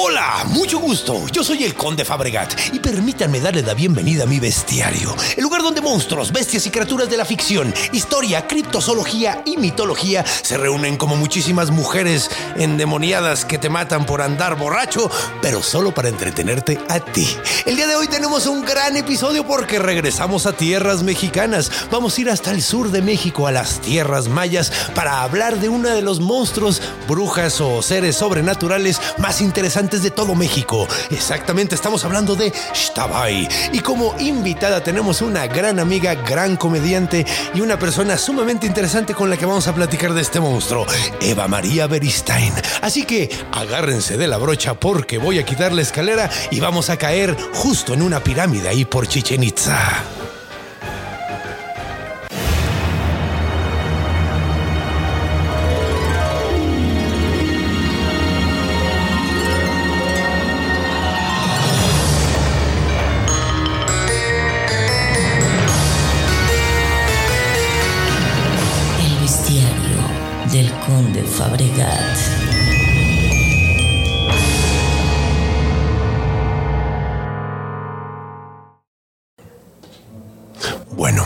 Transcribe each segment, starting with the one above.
Hola, mucho gusto. Yo soy el Conde Fabregat y permítanme darle la bienvenida a mi bestiario, el lugar donde monstruos, bestias y criaturas de la ficción, historia, criptozoología y mitología se reúnen como muchísimas mujeres endemoniadas que te matan por andar borracho, pero solo para entretenerte a ti. El día de hoy tenemos un gran episodio porque regresamos a tierras mexicanas. Vamos a ir hasta el sur de México, a las tierras mayas, para hablar de uno de los monstruos, brujas o seres sobrenaturales más interesantes de todo México. Exactamente, estamos hablando de Shtabai. Y como invitada tenemos una gran amiga, gran comediante y una persona sumamente interesante con la que vamos a platicar de este monstruo, Eva María Beristain. Así que agárrense de la brocha porque voy a quitar la escalera y vamos a caer justo en una pirámide ahí por Chichen Itza. Fabregat. Bueno,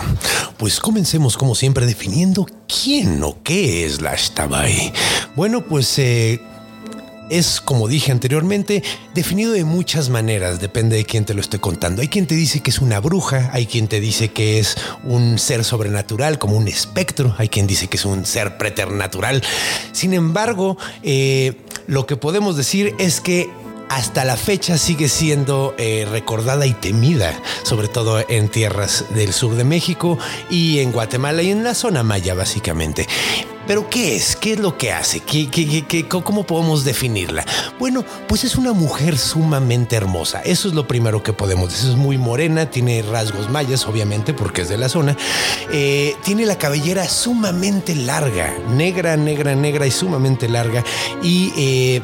pues comencemos como siempre definiendo quién o qué es la. Bueno, pues eh, es, como dije anteriormente, definido de muchas maneras, depende de quién te lo esté contando. Hay quien te dice que es una bruja, hay quien te dice que es un ser sobrenatural, como un espectro, hay quien dice que es un ser preternatural. Sin embargo, eh, lo que podemos decir es que hasta la fecha sigue siendo eh, recordada y temida, sobre todo en tierras del sur de México y en Guatemala y en la zona maya básicamente. Pero ¿qué es? ¿Qué es lo que hace? ¿Qué, qué, qué, qué- ¿Cómo podemos definirla? Bueno, pues es una mujer sumamente hermosa. Eso es lo primero que podemos decir. Es muy morena, tiene rasgos mayas, obviamente, porque es de la zona. Eh, tiene la cabellera sumamente larga, negra, negra, negra y sumamente larga. Y eh,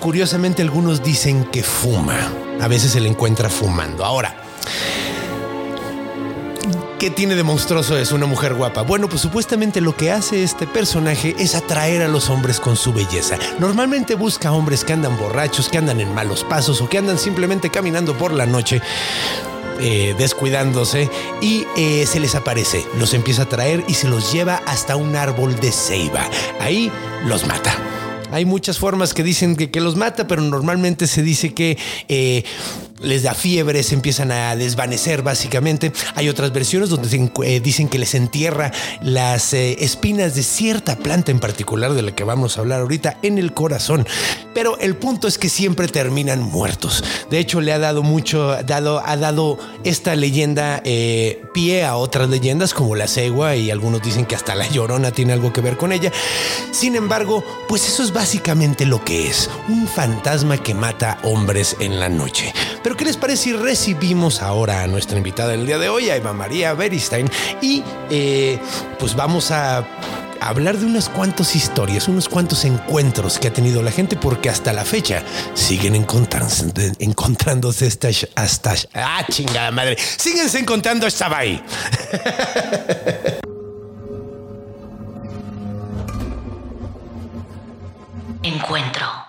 curiosamente algunos dicen que fuma. A veces se le encuentra fumando. Ahora, ¿Qué tiene de monstruoso es una mujer guapa? Bueno, pues supuestamente lo que hace este personaje es atraer a los hombres con su belleza. Normalmente busca hombres que andan borrachos, que andan en malos pasos o que andan simplemente caminando por la noche. eh, descuidándose y eh, se les aparece, los empieza a traer y se los lleva hasta un árbol de ceiba. Ahí los mata. Hay muchas formas que dicen que, que los mata, pero normalmente se dice que eh, les da fiebre, se empiezan a desvanecer básicamente. Hay otras versiones donde eh, dicen que les entierra las eh, espinas de cierta planta en particular de la que vamos a hablar ahorita en el corazón. Pero el punto es que siempre terminan muertos. De hecho, le ha dado mucho, dado, ha dado esta leyenda eh, pie a otras leyendas como la cegua y algunos dicen que hasta la llorona tiene algo que ver con ella. Sin embargo, pues eso es básicamente lo que es, un fantasma que mata hombres en la noche. ¿Qué les parece si recibimos ahora a nuestra invitada del día de hoy, a Eva María Beristain, y eh, pues vamos a hablar de unas cuantas historias, unos cuantos encuentros que ha tenido la gente, porque hasta la fecha siguen encontrándose, encontrándose estas, hasta, ah, chingada madre, síguense encontrando esta ahí. Encuentro.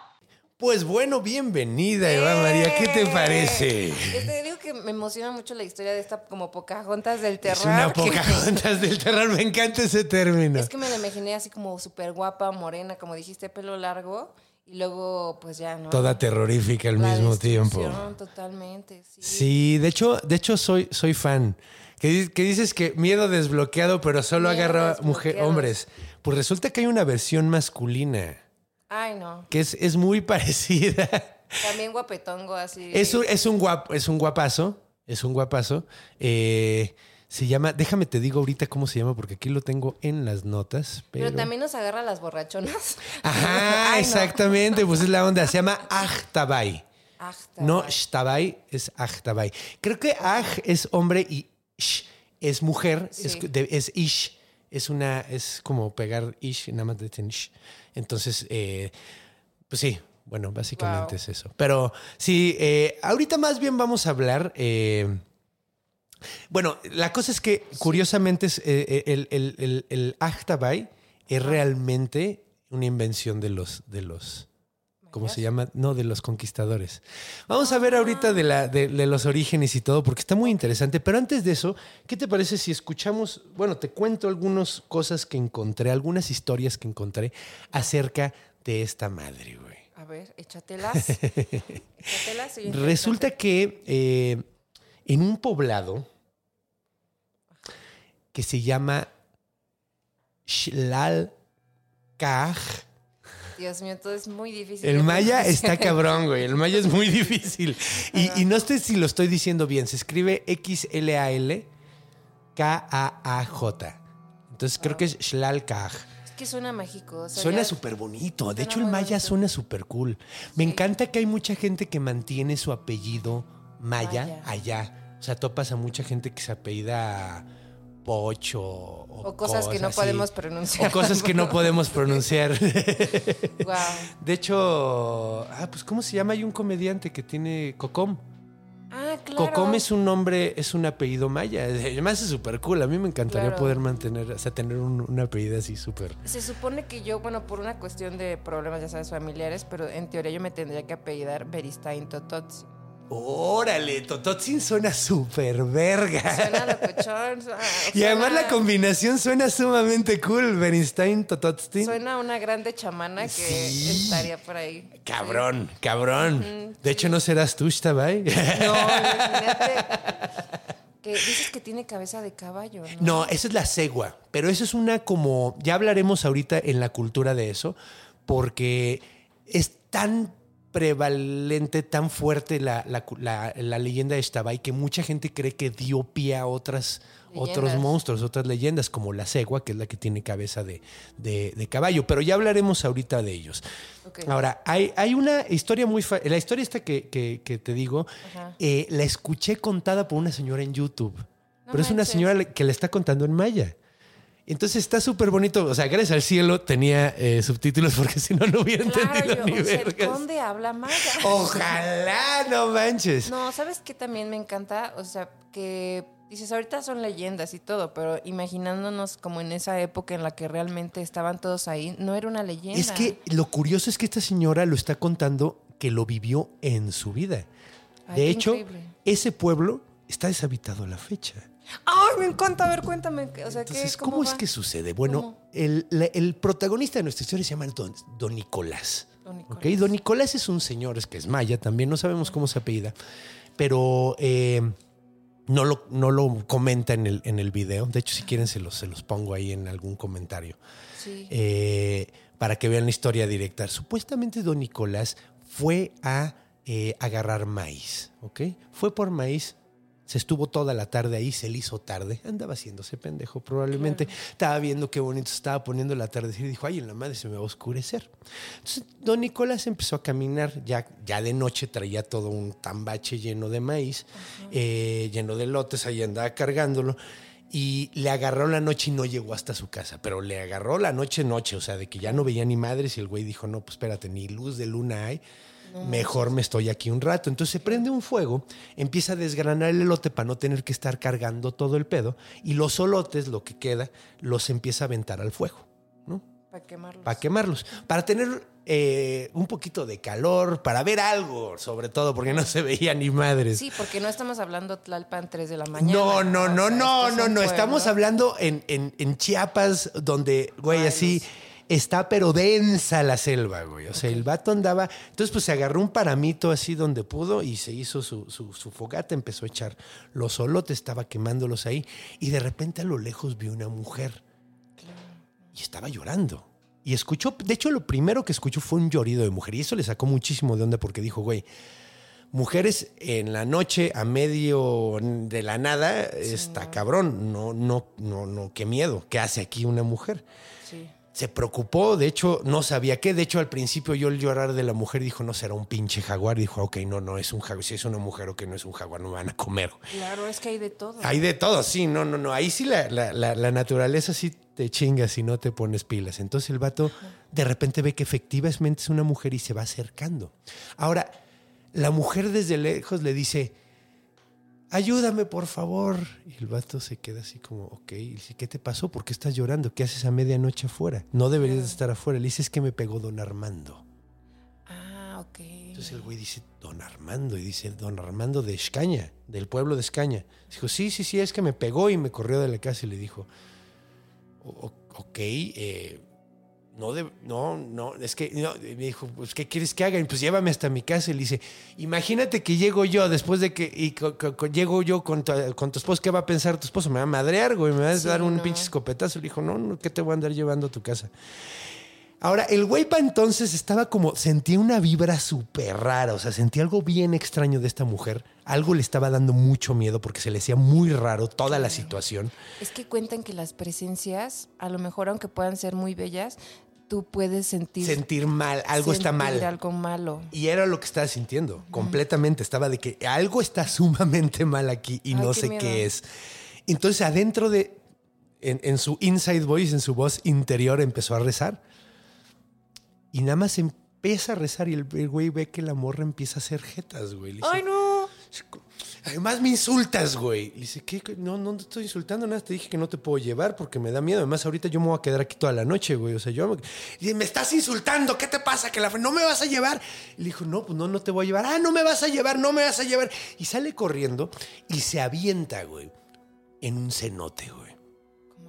Pues bueno, bienvenida, Eva María, ¿qué te parece? Yo te digo que me emociona mucho la historia de esta como Pocahontas del terror. Es una que- Pocahontas del terror, me encanta ese término. Es que me la imaginé así como súper guapa, morena, como dijiste, pelo largo. Y luego, pues ya, ¿no? Toda terrorífica al La mismo tiempo. Totalmente, sí. Sí, de hecho, de hecho soy, soy fan. Que, que dices que miedo desbloqueado, pero solo Miedo agarra mujer, hombres. Pues resulta que hay una versión masculina Ay, no. que es, es muy parecida. También guapetongo así. Es un, es un guap, es un guapazo. Es un guapazo. Eh, Se llama, déjame te digo ahorita cómo se llama, porque aquí lo tengo en las notas. Pero, Pero, también nos agarra las borrachonas. Ajá, Ay, no. exactamente, pues es la onda. Se llama. Ah, está No. Shtabay, es Achtabay. Creo que Aj es hombre y Sh es mujer, Sí. es, es Ish. Es una, es como pegar Ish, nada más dicen Sh. Entonces, eh, pues sí, bueno, básicamente Wow. es eso. Pero sí, eh, ahorita más bien vamos a hablar. eh, bueno, la cosa es que curiosamente es, eh, el, el, el, el Achtabay es realmente una invención de los, de los, ¿cómo se llama? No, de los conquistadores. Vamos a ver ahorita de, la, de, de los orígenes y todo, porque está muy interesante. Pero antes de eso, ¿qué te parece si escuchamos? Bueno, te cuento algunas cosas que encontré, algunas historias que encontré acerca de esta madre, güey. A ver, échatelas. échatelas. soy Resulta que eh, en un poblado que se llama Xlalcaj, Dios mío, todo es muy difícil. el maya está cabrón, güey. El maya es muy difícil. Y, y no sé si lo estoy diciendo bien. Se escribe X-L-A-L-K-A-A-J. Entonces creo que es Xlalcaj. Es que suena mágico. o sea, Suena súper bonito. De hecho, el maya bonito. suena súper cool. Me encanta que hay mucha gente que mantiene su apellido maya, Maya. allá. O sea, topas a mucha gente que se apellida Poch o, O cosas que no así. podemos pronunciar. O cosas que no podemos pronunciar. Wow. De hecho, ah, pues ¿cómo se llama? Hay un comediante que tiene Cocom. Ah, claro. Cocom es un nombre, es un apellido maya. Además es súper cool. A mí me encantaría Claro. poder mantener, o sea, tener un, un apellido así súper. Se supone que yo, bueno, por una cuestión de problemas, ya sabes, familiares, pero en teoría yo me tendría que apellidar Beristain Tototsi. Órale, Tototzin suena súper verga. Suena locochón. suena- Y además la combinación suena sumamente cool. Bernstein, Tototzin. Suena una grande chamana que Sí. estaría por ahí. Cabrón, cabrón. De hecho, ¿no serás tú, Shtabay? Sí. No, imagínate. Que dices que tiene cabeza de caballo, ¿no? No, esa es la cegua, pero eso es una como, ya hablaremos ahorita en la cultura de eso, porque es tan prevalente, tan fuerte la, la- la- la leyenda de Shtabay que mucha gente cree que dio pie a otras, otros monstruos, otras leyendas, como la cegua, que es la que tiene cabeza de, de- de caballo, pero ya hablaremos ahorita de ellos. Ahora, hay, hay una historia muy... La historia esta que, que- que te digo, eh, la escuché contada por una señora en YouTube. No pero es una señora que le está contando en maya. Entonces está súper bonito. O sea, gracias al cielo tenía eh, subtítulos porque si no, no hubiera Claro, entendido yo, ni o sea, vergas. conde habla maya. Ojalá, no manches. No, ¿sabes qué también me encanta? O sea, que dices, ahorita son leyendas y todo, pero imaginándonos como en esa época en la que realmente estaban todos ahí, no era una leyenda. Es que lo curioso es que esta señora lo está contando que lo vivió en su vida. Ay, de hecho, increíble. ese pueblo está deshabitado a la fecha. ¡Ay, me encanta! A ver, cuéntame. O sea, ¿qué, Entonces, cómo, ¿cómo, es que sucede? Bueno, el, la- el protagonista de nuestra historia se llama Don, Don Nicolás. Don ¿ok? Nicolás. Don Nicolás es un señor, es que es maya también, no sabemos cómo se apellida, pero eh, no, lo, no lo comenta en el, en el video. De hecho, si quieren, se los, se los pongo ahí en algún comentario. Sí. Eh, para que vean la historia directa. Supuestamente Don Nicolás fue a eh, agarrar maíz, ¿ok? Fue por maíz, se estuvo toda la tarde ahí, se le hizo tarde, andaba haciéndose pendejo probablemente, estaba viendo qué bonito se estaba poniendo la tarde. Y dijo, ay, en la madre se me va a oscurecer. Entonces Don Nicolás empezó a caminar, ya, ya de noche traía todo un tambache lleno de maíz, eh, lleno de lotes, ahí andaba cargándolo. Y le agarró la noche y no llegó hasta su casa, pero le agarró la noche noche, o sea, de que ya no veía ni madres. Y el güey dijo, no, pues espérate, ni luz de luna hay, mejor me estoy aquí un rato. Entonces se prende un fuego, empieza a desgranar el elote para no tener que estar cargando todo el pedo y los solotes, lo que queda, los empieza a aventar al fuego, ¿no? Para quemarlos. Para quemarlos, para tener eh, un poquito de calor, para ver algo, sobre todo, porque no se veía ni madres. Sí, porque no estamos hablando Tlalpan 3 de la mañana. No, no, no, no, no, son no. Estamos hablando en, en- en Chiapas, donde, güey, Ay, así los- está, pero densa la selva, güey. O sea, el vato andaba. Entonces, pues se agarró un paramito así donde pudo y se hizo su, su, su fogata, empezó a echar los solotes, estaba quemándolos ahí. Y de repente a lo lejos vio una mujer y estaba llorando. Y escuchó, de hecho, lo primero que escuchó fue un llorido de mujer. Y eso le sacó muchísimo de onda porque dijo, güey, Mujeres en la noche a medio de la nada está cabrón. No, no, no, no, qué miedo. ¿Qué hace aquí una mujer? Sí. Se preocupó, de hecho, no sabía qué. De hecho, al principio yo el llorar de la mujer dijo, no será un pinche jaguar. Dijo, ok, no, no es un jaguar. Si es una mujer o que no es un jaguar, no me van a comer. Claro, es que hay de todo. Hay de todo, sí, no, no, no. Ahí sí la, la- la- la naturaleza sí te chinga si no te pones pilas. Entonces el vato de repente ve que efectivamente es una mujer y se va acercando. Ahora, la mujer desde lejos le dice, ayúdame por favor. Y el vato se queda así como, ok. Y dice, ¿qué te pasó? ¿Por qué estás llorando? ¿Qué haces a medianoche afuera? No deberías de estar afuera. Le dice, es que me pegó don Armando. Ah, ok. Entonces el güey dice, don Armando, y dice, don Armando de Escaña, del pueblo de Escaña. Dijo, sí, sí, sí, es que me pegó y me corrió de la casa y le dijo, "O- o- ok, eh, no, de- no, no, es que, no", me dijo, pues, ¿qué quieres que haga? Y, pues llévame hasta mi casa y le dice, imagínate que llego yo después de que, y co- co- co- llego yo con tu, con tu esposo, ¿qué va a pensar tu esposo? Me va a madrear, güey, me va a Sí, dar un no. pinche escopetazo. Le dijo, no, no, ¿qué te voy a andar llevando a tu casa? Ahora, el güey pa' entonces estaba como, sentía una vibra súper rara, o sea, sentía algo bien extraño de esta mujer. Algo le estaba dando mucho miedo porque se le hacía muy raro toda la situación. Es que cuentan que las presencias, a lo mejor aunque puedan ser muy bellas, tú puedes sentir, Sentir mal, algo está mal. algo malo. Y era lo que estaba sintiendo, completamente. Estaba de que algo está sumamente mal aquí y Ay, no qué sé miedo. qué es. Entonces, adentro de, en, en su inside voice, en su voz interior, empezó a rezar. Y nada más empieza a rezar y el, el güey ve que la morra empieza a hacer jetas, güey. Le dice, ¡Ay, no! Además me insultas, güey. Le dice, ¿qué? No, no te estoy insultando nada. Te dije que no te puedo llevar porque me da miedo. Además, ahorita yo me voy a quedar aquí toda la noche, güey. O sea, yo... Me, dice, me estás insultando. ¿Qué te pasa? Que la... ¿No me vas a llevar? Le dijo, no, pues no, no te voy a llevar. Ah, no me vas a llevar, no me vas a llevar. Y sale corriendo y se avienta, güey, en un cenote, güey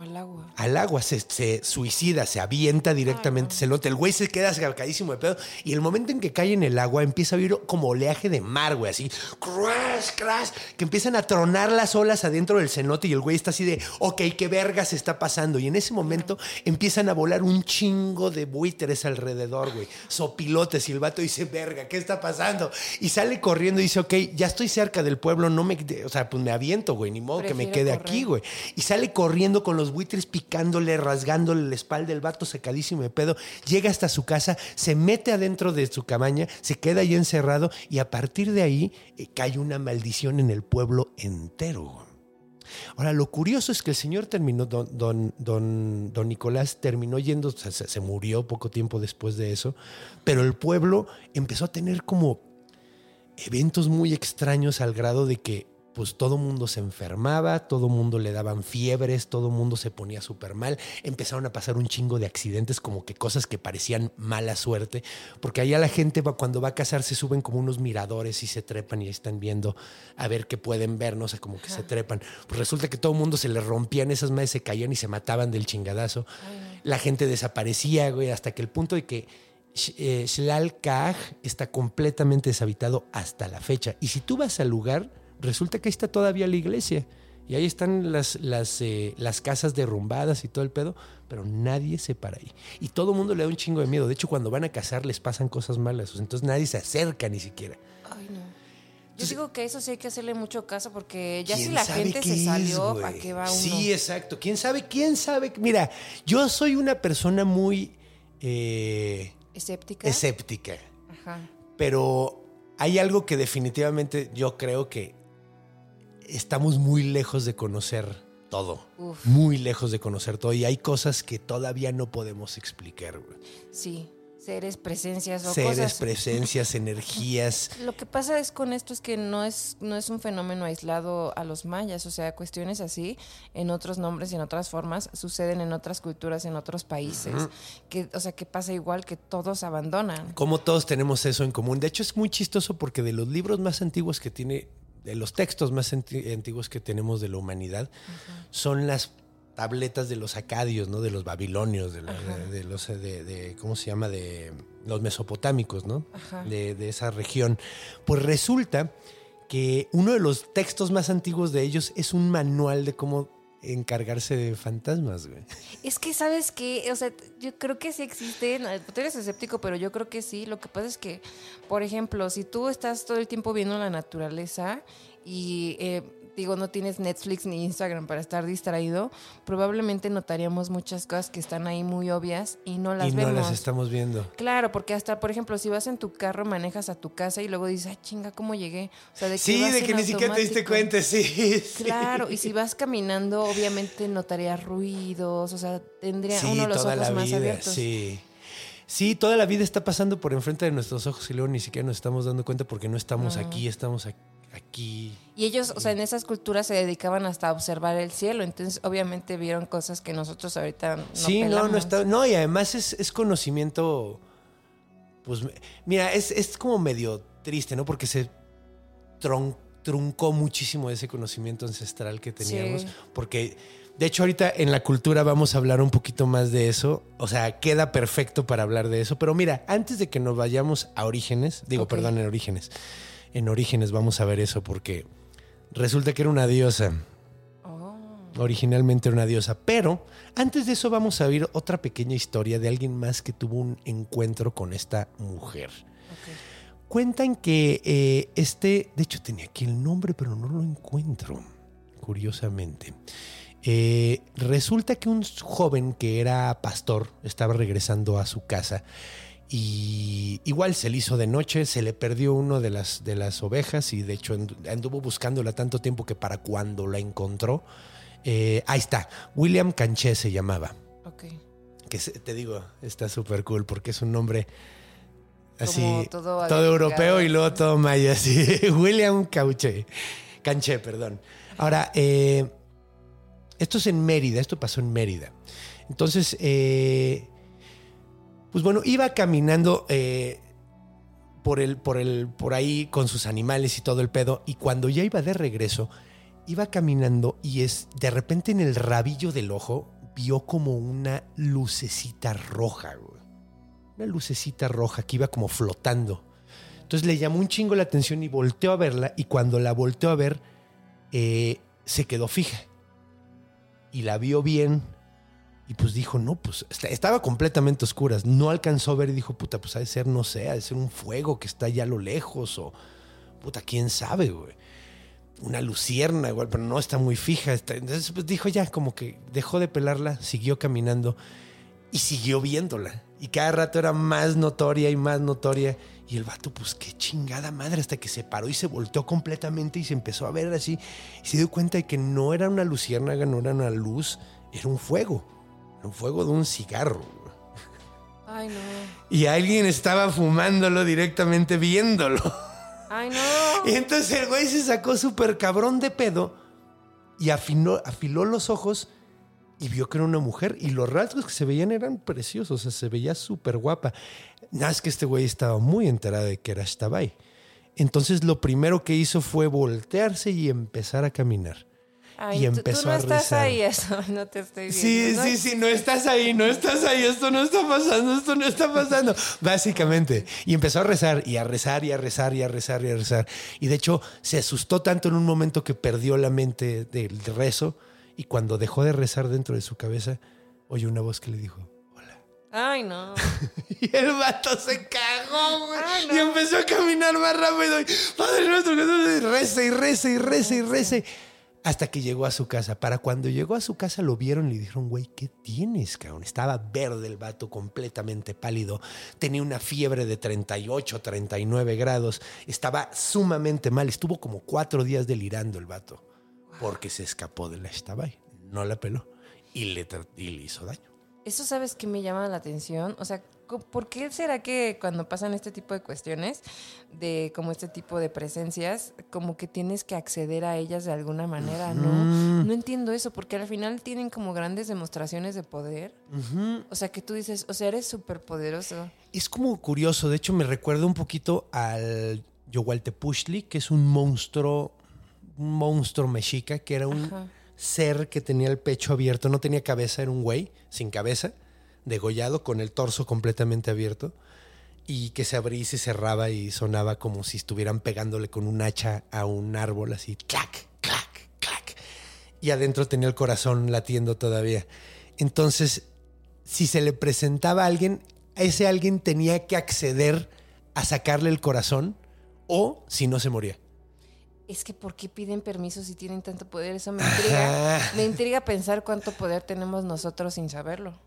al agua. al agua, se, se suicida, se avienta directamente, se nota. El güey se queda sacadísimo de pedo. Y el momento en que cae en el agua, empieza a oír como oleaje de mar, güey, así, crash, crash, que empiezan a tronar las olas adentro del cenote. Y el güey está así de, ok, qué verga se está pasando. Y en ese momento empiezan a volar un chingo de buitres alrededor, güey, sopilotes. Y el vato dice, verga, ¿qué está pasando? Y sale corriendo y dice, ok, ya estoy cerca del pueblo, no me, o sea, pues me aviento, güey, ni modo que me quede correr. aquí, güey. Y sale corriendo con los buitres picándole, rasgándole la espalda, el vato secadísimo de pedo. Llega hasta su casa, se mete adentro de su cabaña, se queda ahí encerrado y a partir de ahí eh, cae una maldición en el pueblo entero. Ahora, lo curioso es que el señor terminó, don, don, don, don Nicolás terminó yendo, se murió poco tiempo después de eso, pero el pueblo empezó a tener como eventos muy extraños al grado de que pues todo mundo se enfermaba, todo mundo le daban fiebres, todo mundo se ponía súper mal, empezaron a pasar un chingo de accidentes, como que cosas que parecían mala suerte, porque allá la gente va, cuando va a casarse suben como unos miradores y se trepan y ahí están viendo a ver qué pueden ver, no sé, como que se trepan. Pues resulta que todo el mundo se les rompían esas madres, se caían y se mataban del chingadazo. La gente desaparecía, güey, hasta que el punto de que eh, Xlalcaj está completamente deshabitado hasta la fecha. Y si tú vas al lugar, resulta que ahí está todavía la iglesia. Y ahí están las, las, eh, las casas derrumbadas y todo el pedo, pero nadie se para ahí. Y todo el mundo le da un chingo de miedo. De hecho, cuando van a casar les pasan cosas malas. Entonces nadie se acerca ni siquiera. Ay, no. Yo digo que eso sí hay que hacerle mucho caso porque ya si ¿Quién la gente se es, salió? ¿para qué va uno? Sí, exacto. ¿Quién sabe? ¿Quién sabe? Mira, yo soy una persona muy eh, ¿Escéptica? escéptica. Ajá. pero hay algo que definitivamente yo creo que estamos muy lejos de conocer todo. Uf. Muy lejos de conocer todo. Y hay cosas que todavía no podemos explicar. Sí, seres, presencias o Seres, cosas. presencias, energías. Lo que pasa es con esto es que no es, no es un fenómeno aislado a los mayas, o sea, cuestiones así, en otros nombres y en otras formas, suceden en otras culturas, en otros países, que, o sea, que pasa igual que todos abandonan. Como todos tenemos eso en común. De hecho, es muy chistoso porque de los libros más antiguos que tiene, de los textos más anti- antiguos que tenemos de la humanidad, son las tabletas de los acadios, ¿no? De los babilonios, de, la- de- los, de, de- ¿cómo se llama? De los mesopotámicos, ¿no? Ajá. De, de esa región. Pues resulta que uno de los textos más antiguos de ellos es un manual de cómo encargarse de fantasmas, güey. Es que, ¿sabes qué? O sea, yo creo que sí existen. Tú eres escéptico, pero yo creo que sí. Lo que pasa es que, por ejemplo, si tú estás todo el tiempo viendo la naturaleza y eh, digo, no tienes Netflix ni Instagram para estar distraído, probablemente notaríamos muchas cosas que están ahí muy obvias y no las y no vemos. las estamos viendo. Claro, porque hasta, por ejemplo, si vas en tu carro, manejas a tu casa y luego dices, ah, chinga, ¿cómo llegué? O sea, de Sí, de que ni siquiera te diste cuenta, sí. sí. Claro, y si vas caminando, obviamente notarías ruidos, o sea, tendría Sí, uno los toda ojos la más vida, abiertos. sí. Sí, toda la vida está pasando por enfrente de nuestros ojos y luego ni siquiera nos estamos dando cuenta porque no estamos aquí, estamos ac- aquí. Y ellos, o sea, en esas culturas se dedicaban hasta a observar el cielo, entonces obviamente vieron cosas que nosotros ahorita no sí, no, no está. No, y además es, es conocimiento. Pues mira, es, es como medio triste, ¿no? Porque se tron- truncó muchísimo ese conocimiento ancestral que teníamos. Sí. Porque, de hecho, ahorita en la cultura vamos a hablar un poquito más de eso. O sea, queda perfecto para hablar de eso. Pero mira, antes de que nos vayamos a orígenes, digo, perdón, en orígenes. En orígenes vamos a ver eso porque resulta que era una diosa. Oh, Originalmente era una diosa. Pero antes de eso vamos a oír otra pequeña historia de alguien más que tuvo un encuentro con esta mujer. ok. Cuentan que eh, este, de hecho tenía aquí el nombre, pero no lo encuentro, curiosamente. Eh, resulta que un joven que era pastor estaba regresando a su casa y igual se le hizo de noche, se le perdió uno de las, de las ovejas y de hecho andu- anduvo buscándola tanto tiempo que para cuando la encontró, eh, ahí está, William Canché se llamaba Ok. que se- te digo, está súper cool porque es un nombre así, Como todo, todo europeo y luego todo maya, así. William Cauche, Canché, perdón. Ahora, eh, esto es en Mérida, esto pasó en Mérida. Entonces, eh, pues bueno, iba caminando eh, por, el, por, el, por ahí con sus animales y todo el pedo, y cuando ya iba de regreso, iba caminando y es de repente en el rabillo del ojo vio como una lucecita roja. Una lucecita roja que iba como flotando. Entonces le llamó un chingo la atención y volteó a verla y cuando la volteó a ver eh, se quedó fija. Y la vio bien y pues dijo, no, pues est- estaba completamente oscuras. No alcanzó a ver y dijo, puta, pues ha de ser, no sé, ha de ser un fuego que está allá a lo lejos o, puta, quién sabe, güey una lucierna igual, pero no está muy fija. está- entonces pues dijo ya, como que dejó de pelarla, siguió caminando y siguió viéndola. Y cada rato era más notoria y más notoria. Y el vato, pues qué chingada madre, hasta que se paró y se volteó completamente y se empezó a ver así. Y se dio cuenta de que no era una luciérnaga, no era una luz, era un fuego. Un fuego de un cigarro. Ay, no. Y alguien estaba fumándolo directamente viéndolo. Ay, no. Y entonces el güey se sacó súper cabrón de pedo y afinó, afiló los ojos y vio que era una mujer. Y los rasgos que se veían eran preciosos, o sea, se veía súper guapa. Nada es que este güey estaba muy enterado de que era Shtabai. Entonces lo primero que hizo fue voltearse y empezar a caminar. Ay, y tú- empezó tú, no a estás rezar. ahí, eso, no te estoy viendo. Sí, ¿no? sí, sí, no estás ahí, no estás ahí, esto no está pasando, esto no está pasando, básicamente. Y empezó a rezar y a rezar y a rezar y a rezar y a rezar. Y de hecho se asustó tanto en un momento que perdió la mente del rezo y cuando dejó de rezar dentro de su cabeza, oyó una voz que le dijo, hola. Ay, no. Y el vato se cagó, güey. Ay, no. Y empezó a caminar más rápido. Y, Padre nuestro, que estás en-". y reza y reza y reza y reza. Hasta que llegó a su casa. Para cuando llegó a su casa lo vieron y le dijeron, güey, ¿qué tienes, cabrón? Estaba verde el vato, completamente pálido. Tenía una fiebre de 38, 39 grados. Estaba sumamente mal. Estuvo como cuatro días delirando el vato. Porque se escapó de la. No la peló. Y le, y le hizo daño. Eso sabes que me llama la atención. O sea, ¿por qué será que cuando pasan este tipo de cuestiones, de como este tipo de presencias, como que tienes que acceder a ellas de alguna manera, ¿no? No entiendo eso, porque al final tienen como grandes demostraciones de poder. O sea, que tú dices, o sea, eres súper poderoso. Es como curioso, de hecho me recuerda un poquito al Yohualtepuchtli, que es un monstruo, un monstruo mexica, que era un Ajá. ser que tenía el pecho abierto, no tenía cabeza, era un güey sin cabeza, degollado, con el torso completamente abierto, y que se abría y se cerraba y sonaba como si estuvieran pegándole con un hacha a un árbol, así, clac, clac, clac. y adentro tenía el corazón latiendo todavía. Entonces, si se le presentaba a alguien, ese alguien tenía que acceder a sacarle el corazón o si no se moría. Es que ¿por qué piden permiso si tienen tanto poder? Eso me intriga. Ajá. Me intriga pensar cuánto poder tenemos nosotros sin saberlo.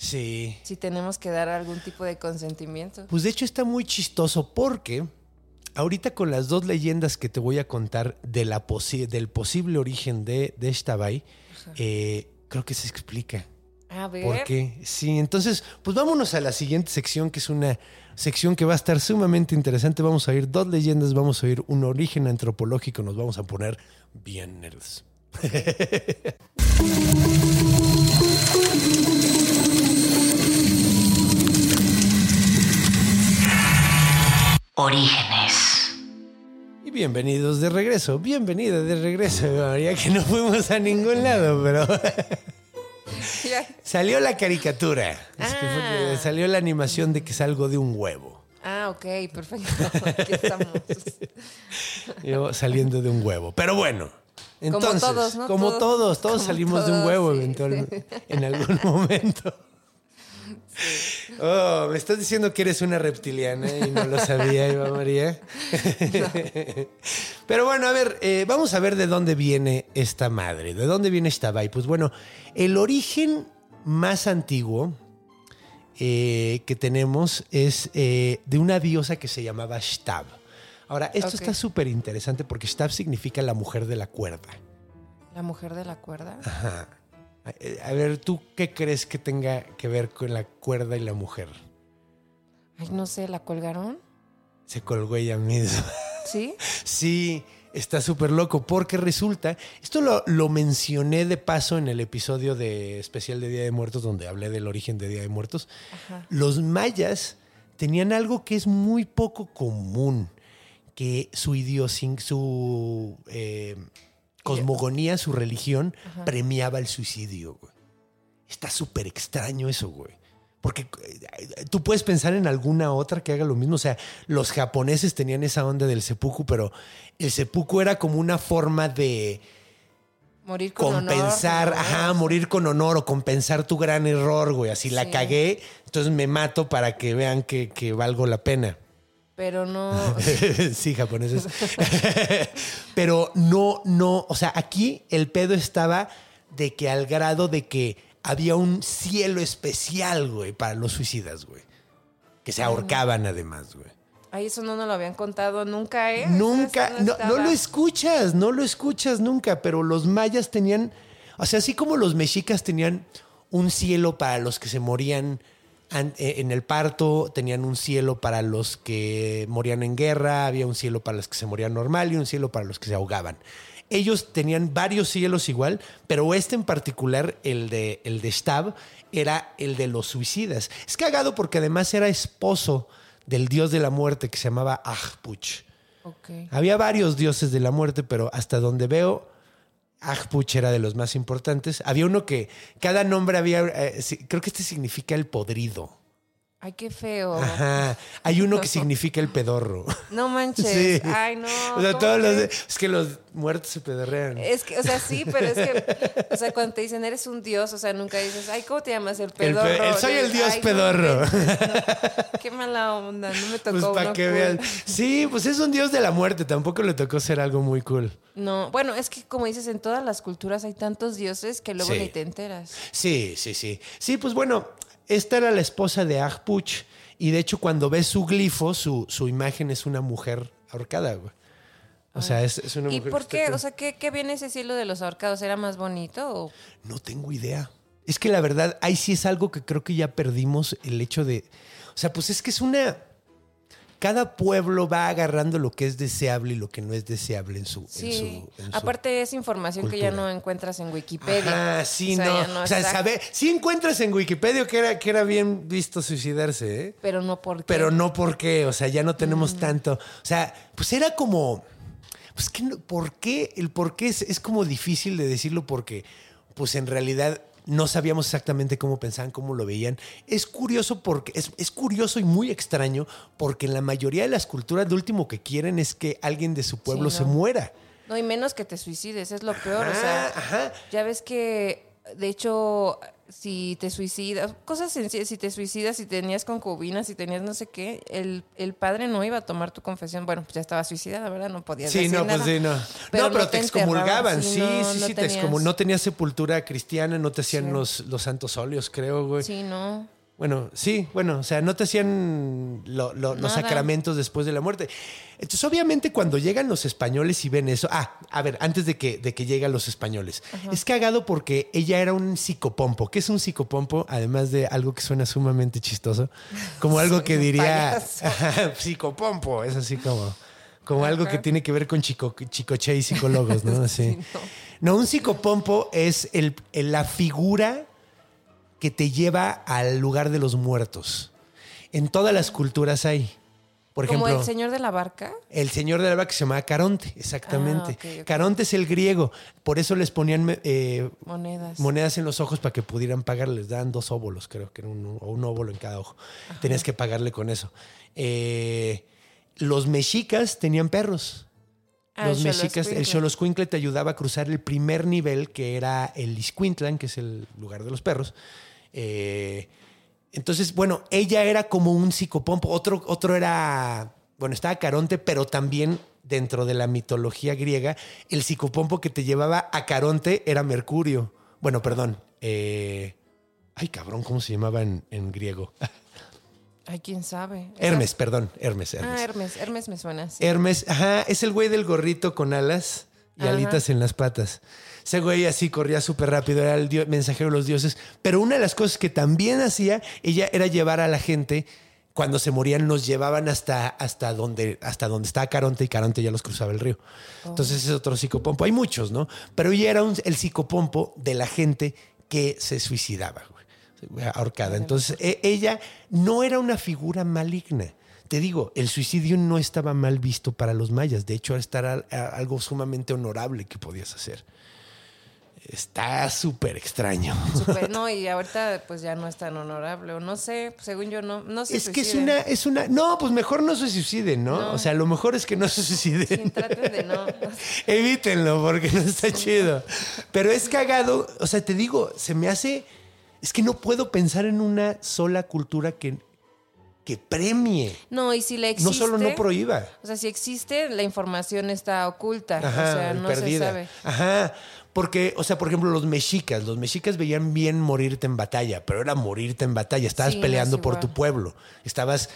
Sí. Si tenemos que dar algún tipo de consentimiento. Pues de hecho está muy chistoso porque ahorita con las dos leyendas que te voy a contar de la posi- del posible origen de, de Eshtabai, eh, creo que se explica. A ver. ¿Por qué? Sí, entonces, pues vámonos a la siguiente sección, que es una sección que va a estar sumamente interesante. Vamos a oír dos leyendas, vamos a oír un origen antropológico, nos vamos a poner bien nerds. Orígenes. Y bienvenidos de regreso, bienvenida de regreso, María, que no fuimos a ningún lado, pero salió la caricatura, Es que fue- Ah. salió la animación de que salgo de un huevo. Ah, ok, perfecto. Aquí estamos. Yo saliendo de un huevo. Pero bueno. Entonces, todos, ¿no? como Todos- todos, todos como salimos de un huevo sí, eventualmente, en algún momento. Oh, me estás diciendo que eres una reptiliana y no lo sabía, Eva María. Pero bueno, a ver, eh, vamos a ver de dónde viene esta madre, de dónde viene esta Bai. Pues bueno, el origen más antiguo eh, que tenemos es eh, de una diosa que se llamaba Shtab. Ahora, esto está súper interesante porque Shtab significa la mujer de la cuerda. La mujer de la cuerda. Ajá. A- eh, A ver, ¿tú qué crees que tenga que ver con la cuerda y la mujer? Ay, no sé, ¿la colgaron? Se colgó ella misma. ¿Sí? Sí, está súper loco porque resulta, esto lo, lo mencioné de paso en el episodio de especial de Día de Muertos donde hablé del origen de Día de Muertos. Ajá. Los mayas tenían algo que es muy poco común, que su idiosincrasia, su eh, cosmogonía, su religión premiaba el suicidio. güey. Está súper extraño eso, güey. Porque eh, tú puedes pensar en alguna otra que haga lo mismo. O sea, los japoneses tenían esa onda del seppuku, pero el seppuku era como una forma de Morir con compensar, honor, ajá, morir con honor o compensar tu gran error, güey. Así la cagué, entonces me mato para que vean que, que valgo la pena. Pero no. sí, japoneses. Pero no, no, o sea, aquí el pedo estaba de que al grado de que había un cielo especial, güey, para los suicidas, güey. Que se ahorcaban además, güey. Ay, eso no nos lo habían contado nunca, ¿eh? Nunca, no, no estaba. lo escuchas, no lo escuchas nunca, pero los mayas tenían, o sea, así como los mexicas tenían un cielo para los que se morían an- en el parto, tenían un cielo para los que morían en guerra, había un cielo para los que se morían normal y un cielo para los que se ahogaban. Ellos tenían varios cielos igual, pero este en particular, el de, el de Stab, era el de los suicidas. Es cagado porque además era esposo del dios de la muerte que se llamaba Ahpuch. Había varios dioses de la muerte, pero hasta donde veo, Ahpuch era de los más importantes. Había uno que cada nombre había, eh, creo que este significa el podrido. Ay, qué feo. Ajá. Hay uno que significa el pedorro. No manches. Sí. Ay, no. O sea, ¿cómo todos los de- es que los muertos se pedorrean. Es que, o sea, sí, pero es que, o sea, cuando te dicen eres un dios, o sea, nunca dices, ay, ¿cómo te llamas? El El pedorro. pe- soy el dios Ay, pedorro. no. Qué mala onda, no me tocó Pues para que cool. vean. Sí, pues es un dios de la muerte. Tampoco le tocó ser algo muy cool. No, bueno, es que como dices, en todas las culturas hay tantos dioses que luego Sí. ni te enteras. Sí, sí, sí. Sí, pues bueno, esta era la esposa de Ahpuch. Y de hecho, cuando ves su glifo, su, su imagen es una mujer ahorcada, güey. O sea, es, es una ¿Y mujer. por qué? está- O sea, ¿qué, qué viene ese cielo de los ahorcados? ¿Era más bonito o No tengo idea. Es que la verdad, ahí sí es algo que creo que ya perdimos el hecho de. O sea, pues es que es una. Cada pueblo va agarrando lo que es deseable y lo que no es deseable en su. en Sí, su- en su- aparte es información que ya no encuentras en Wikipedia. Ah, sí, O sea, no. O sea, está- sabe, sí encuentras en Wikipedia que era, que era bien visto suicidarse, ¿eh? Pero no porque. Pero no por qué, o sea, ya no tenemos tanto. O sea, pues era como. Pues que ¿por qué? El por qué es, es como difícil de decirlo porque, pues en realidad no sabíamos exactamente cómo pensaban, cómo lo veían. Es curioso porque es, es curioso y muy extraño porque en la mayoría de las culturas lo último que quieren es que alguien de su pueblo Sí, se muera. No, y menos que te suicides, es lo peor. o sea, ajá. ya ves que, de hecho, si te suicidas, cosas sencillas, si te suicidas, si tenías concubinas, si tenías no sé qué, el, el padre no iba a tomar tu confesión. Bueno, pues ya estaba suicidada, ¿verdad? No podías Sí, decir no, nada. pues sí, no. Pero no, pero no te te excomulgaban, sí, sí, no, sí, no sí, te excomul- No tenías sepultura cristiana, no te hacían Sí. los, los santos óleos, creo, güey. Sí, no. Bueno, sí, bueno, o sea, no te hacían lo- lo- los sacramentos después de la muerte. Entonces, obviamente, cuando llegan los españoles y ven eso, ah, a ver, antes de que, de que lleguen los españoles, es cagado porque ella era un psicopompo. ¿Qué es un psicopompo? Además de algo que suena sumamente chistoso, como algo que diría psicopompo, es así como, como algo que tiene que ver con chico, chicoche y psicólogos, ¿no? Así. no. un psicopompo es el, el- la figura que te lleva al lugar de los muertos. En todas las culturas hay. Por Como ejemplo, el señor de la barca. el señor de la que se llamaba Caronte, exactamente. Ah. Caronte es el griego. Por eso les ponían eh, Monedas. monedas en los ojos para que pudieran pagar. Les daban dos óvulos, creo que era un, o un óvulo en cada ojo. Tenías que pagarle con eso. Eh, los mexicas tenían perros. Ah, los el mexicas, el. Xoloscuincle te ayudaba a cruzar el primer nivel, que era el Iscuintlan, que es el lugar de los perros. Eh, entonces, bueno, ella era como un psicopompo. Otro, otro era, bueno, estaba Caronte, pero también dentro de la mitología griega, el psicopompo que te llevaba a Caronte era Mercurio. Bueno, perdón. eh, ay, cabrón, ¿cómo se llamaba en, en griego? Ay, quién sabe. Hermes, perdón, Hermes, Hermes. Ah, Hermes. Hermes me suena. Hermes, ajá, es el güey del gorrito con alas y Ajá. alitas en las patas. Ese güey así corría súper rápido, era el mensajero de los dioses. Pero una de las cosas que también hacía ella era llevar a la gente, cuando se morían, los llevaban hasta, hasta, donde, hasta donde estaba Caronte y Caronte ya los cruzaba el río. Entonces es otro psicopompo. Hay muchos, ¿no? Pero ella era un- el psicopompo de la gente que se suicidaba, güey. Ahorcada. Entonces e- ella no era una figura maligna. Te digo, el suicidio no estaba mal visto para los mayas. De hecho, era algo sumamente honorable que podías hacer. Está súper extraño. Súper, no, y ahorita pues ya no es tan honorable. O no sé, según yo no, no se Es que es una, es una. No, pues mejor no se suiciden, ¿no? No. O sea, lo mejor es que no se Sí, suiciden. traten de no. Evítenlo porque no está chido. Pero es cagado. O sea, te digo, se me hace. Es que no puedo pensar en una sola cultura que, que premie. No, y si la existe. No solo no prohíba. O sea, si existe, la información está oculta. Ajá, o sea, no perdida. se sabe. Ajá. Porque, o sea, por ejemplo, los mexicas, los mexicas veían bien morirte en batalla, pero era morirte en batalla. Estabas Sí, peleando es por tu pueblo. Estabas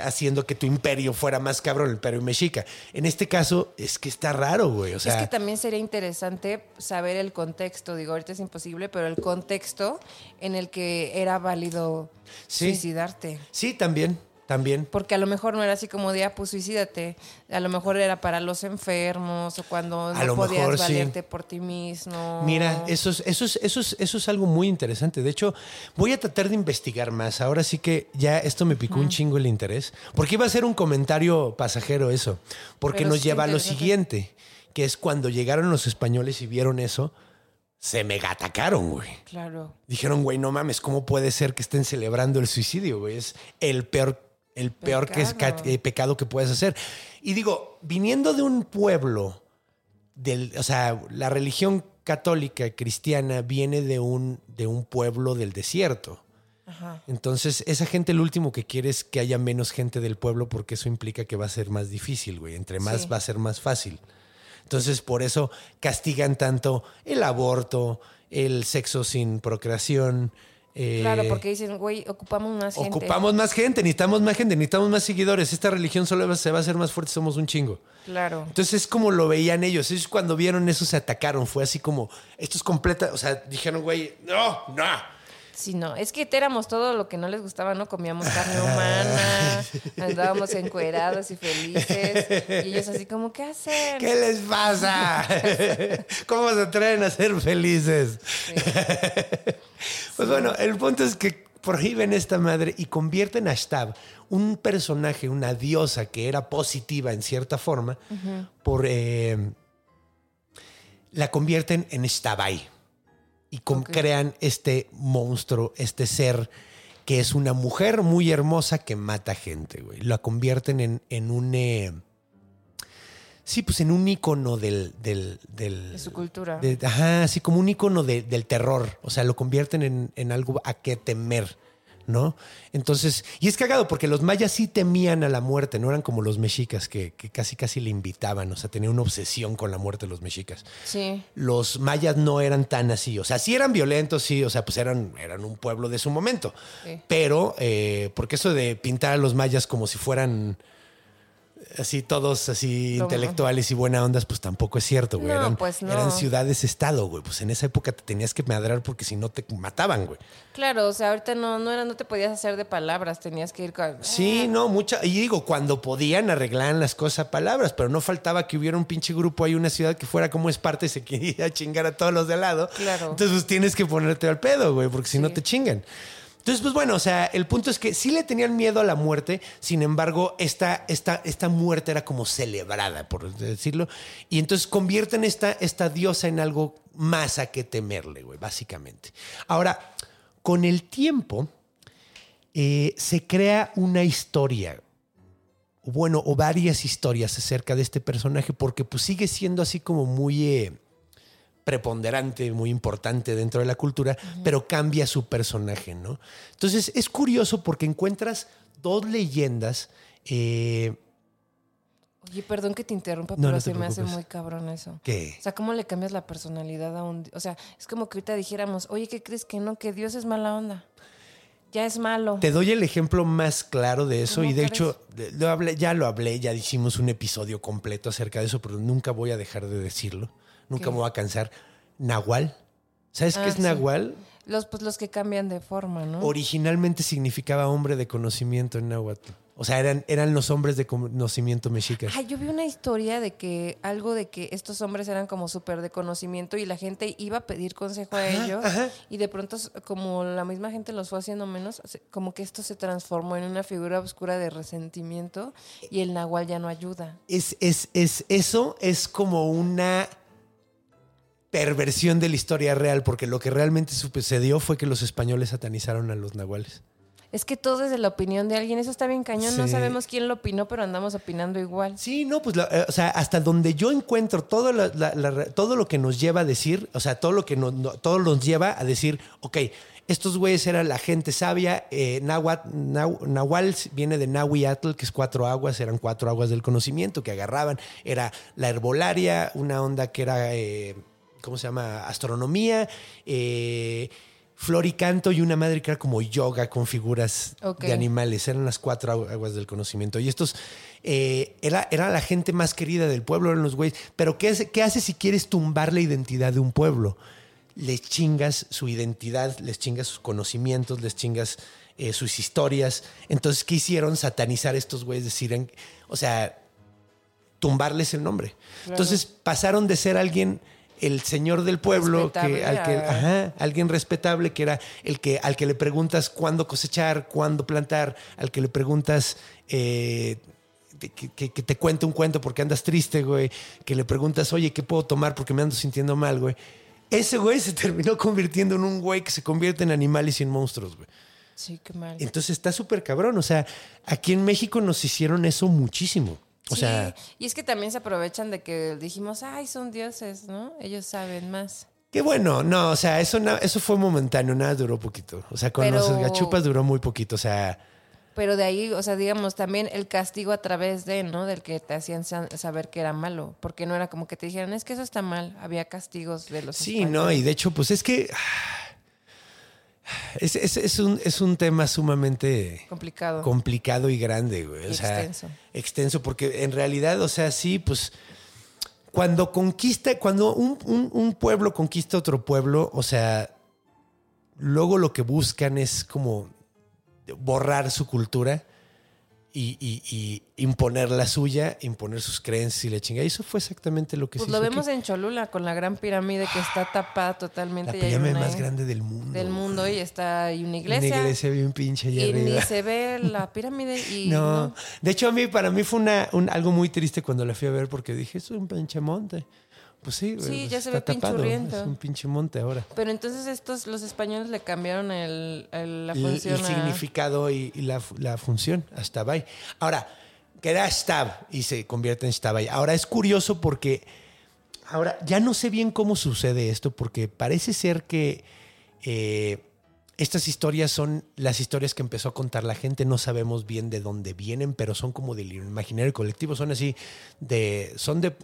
haciendo que tu imperio fuera más cabrón, el imperio mexica. En este caso, es que está raro, güey. O sea, es que también sería interesante saber el contexto. Digo, ahorita es imposible, pero el contexto en el que era válido Sí. suicidarte. sí, también, también. Porque a lo mejor no era así como de, ah, pues suicídate. A lo mejor era para los enfermos o cuando A no podías mejor, sí. valerte por ti mismo. Mira, eso es, eso, es, eso, es, eso es algo muy interesante. De hecho, voy a tratar de investigar más. Ahora sí que ya esto me picó un chingo el interés. Porque iba a ser un comentario pasajero eso. Porque Pero nos sí lleva a lo siguiente, que es cuando llegaron los españoles y vieron eso, se mega atacaron, güey. Claro. Dijeron, güey, no mames, ¿cómo puede ser que estén celebrando el suicidio, güey? Es el peor, el peor que es Pecado. eh, pecado que puedes hacer. Y digo, viniendo de un pueblo, del, o sea, la religión católica cristiana viene de un, de un pueblo del desierto. Ajá. Entonces, esa gente lo último que quiere es que haya menos gente del pueblo porque eso implica que va a ser más difícil, güey. Entre más Sí. va a ser más fácil. Entonces, por eso castigan tanto el aborto, el sexo sin procreación. Eh, Claro, porque dicen, güey, ocupamos más gente. Ocupamos más gente, necesitamos más gente, necesitamos más seguidores. Esta religión solo se va a hacer más fuerte, somos un chingo. Claro. Entonces es como lo veían ellos. Ellos cuando vieron eso se atacaron. Fue así como, esto es completa. O sea, dijeron, güey, no, no. Sí, no, es que éramos todo lo que no les gustaba, ¿no? Comíamos carne humana, andábamos encuerados y felices. Y ellos así como, ¿qué hacen? ¿Qué les pasa? ¿Cómo se atreven a ser felices? pues bueno, el punto es que prohíben esta madre y convierten a Stab, un personaje, una diosa que era positiva en cierta forma, por eh, la convierten en Stabai y crean este monstruo, este ser que es una mujer muy hermosa que mata gente, güey. La convierten en, en un... eh, Sí, pues en un icono del. del, del De su cultura. de- ajá, así como un icono de- del terror. O sea, lo convierten en, en algo a qué temer, ¿no? Entonces, y es cagado porque los mayas sí temían a la muerte, no eran como los mexicas que, que casi casi le invitaban, o sea, tenían una obsesión con la muerte de los mexicas. Sí. Los mayas no eran tan así, o sea, sí eran violentos, sí, o sea, pues eran, eran un pueblo de su momento. Sí. Pero, eh, porque eso de pintar a los mayas como si fueran así todos así ¿Cómo? intelectuales y buena ondas, pues tampoco es cierto, güey. No, eran, pues no. eran ciudades-estado, güey. Pues en esa época te tenías que madrar porque si no te mataban, güey. Claro, o sea, ahorita no, no era, no te podías hacer de palabras, tenías que ir con. Sí, no, mucha. Y digo, cuando podían arreglaban las cosas a palabras, pero no faltaba que hubiera un pinche grupo ahí, una ciudad que fuera como Esparta y se quería chingar a todos los de al lado. Claro. Entonces, pues tienes que ponerte al pedo, güey, porque si no te chingan. Entonces, pues bueno, o sea, el punto es que sí le tenían miedo a la muerte, sin embargo, esta, esta, esta muerte era como celebrada, por decirlo, y entonces convierten esta, esta diosa en algo más a que temerle, güey, básicamente. Ahora, con el tiempo, eh, se crea una historia, bueno, o varias historias acerca de este personaje, porque pues sigue siendo así como muy eh, preponderante, muy importante dentro de la cultura, pero cambia su personaje, ¿no? Entonces es curioso porque encuentras dos leyendas. eh, Oye, perdón que te interrumpa, No, pero no se me hace muy cabrón eso. ¿Qué? O sea, ¿cómo le cambias la personalidad a un... O sea, es como que ahorita dijéramos, oye, ¿qué crees que no? Que Dios es mala onda. Ya es malo. Te doy el ejemplo más claro de eso ¿Cómo y de crees? hecho lo hablé, ya lo hablé, ya hicimos un episodio completo acerca de eso, pero nunca voy a dejar de decirlo, nunca me voy a cansar. Nahual. ¿Sabes qué Ah, es sí. Nahual? Los, pues los que cambian de forma, ¿no? Originalmente significaba hombre de conocimiento en náhuatl. O sea, eran, eran los hombres de conocimiento mexicas. Ay, yo vi una historia de que algo de que estos hombres eran como súper de conocimiento y la gente iba a pedir consejo a ellos ajá. y de pronto como la misma gente los fue haciendo menos, como que esto se transformó en una figura oscura de resentimiento y el nahual ya no ayuda. Es, es, es, eso es como una perversión de la historia real, porque lo que realmente sucedió fue que los españoles satanizaron a los nahuales. Es que todo es de la opinión de alguien, eso está bien cañón, no sabemos quién lo opinó, pero andamos opinando igual. Sí, no, pues, la- eh, o sea, hasta donde yo encuentro todo, la- la- la- todo lo que nos lleva a decir, o sea, todo lo que nos, no- todo nos lleva a decir, ok, estos güeyes eran la gente sabia, eh, Nahual viene de Nahuiatl, que es cuatro aguas, eran cuatro aguas del conocimiento que agarraban, era la herbolaria, una onda que era, eh, ¿cómo se llama? Astronomía, eh, flor y canto y una madre que era como yoga con figuras de animales, eran las cuatro agu- aguas del conocimiento. Y estos, eh, era, era la gente más querida del pueblo, eran los güeyes. Pero ¿qué hace, ¿qué hace si quieres tumbar la identidad de un pueblo? Les chingas su identidad, les chingas sus conocimientos, les chingas eh, sus historias. Entonces, ¿qué hicieron? Satanizar a estos güeyes, decir, o sea, tumbarles el nombre. Entonces pasaron de ser alguien, el señor del pueblo, que, al que, ajá, alguien respetable, que era el que, al que le preguntas cuándo cosechar, cuándo plantar, al que le preguntas eh, que, que- que te cuente un cuento porque andas triste, güey, que le preguntas, oye, ¿qué puedo tomar porque me ando sintiendo mal, güey? Ese güey se terminó convirtiendo en un güey que se convierte en animales y en monstruos, güey. Sí, qué mal. Entonces está súper cabrón. O sea, aquí en México nos hicieron eso muchísimo. O Sí, sea, y es que también se aprovechan de que dijimos, ay, son dioses, ¿no? Ellos saben más. qué bueno. No, o sea, eso, na- eso fue momentáneo, nada duró poquito. O sea, con Pero- los gachupas duró muy poquito. O sea, Pero de ahí, o sea, digamos, también el castigo a través de, ¿no? Del que te hacían sa- saber que era malo. Porque no era como que te dijeran, es que eso está mal. Había castigos de los sí, españoles. no, y de hecho, pues es que es, es- es un, es un tema sumamente Complicado. complicado y grande, güey. O sea, extenso. extenso, porque en realidad, o sea, sí, pues cuando conquista, cuando un, un- un pueblo conquista otro pueblo, o sea, luego lo que buscan es como borrar su cultura y, y- y imponer la suya, imponer sus creencias y la chinga. Y eso fue exactamente lo que Pues se lo hizo vemos aquí. en Cholula con la gran pirámide que está tapada totalmente. la y hay pirámide más ahí grande del mundo. Del mundo y está ahí una Una iglesia. iglesia bien pinche allá y arriba. ni se ve la pirámide y No. no. de hecho a mí para mí fue una, un- algo muy triste cuando la fui a ver porque dije, es un pinche monte. Pues sí, güey, Sí, pues ya se ve tapado, pinchurriento. Es un pinche monte ahora. Pero entonces estos, los españoles le cambiaron el, el- la función el a- significado y, y la, fu- la función hasta bye. Ahora, que era Stab y se convierte en Stabay. Ahora es curioso porque ahora ya no sé bien cómo sucede esto porque parece ser que eh, estas historias son las historias que empezó a contar la gente. No sabemos bien de dónde vienen, pero son como del imaginario colectivo. Son así de, son de,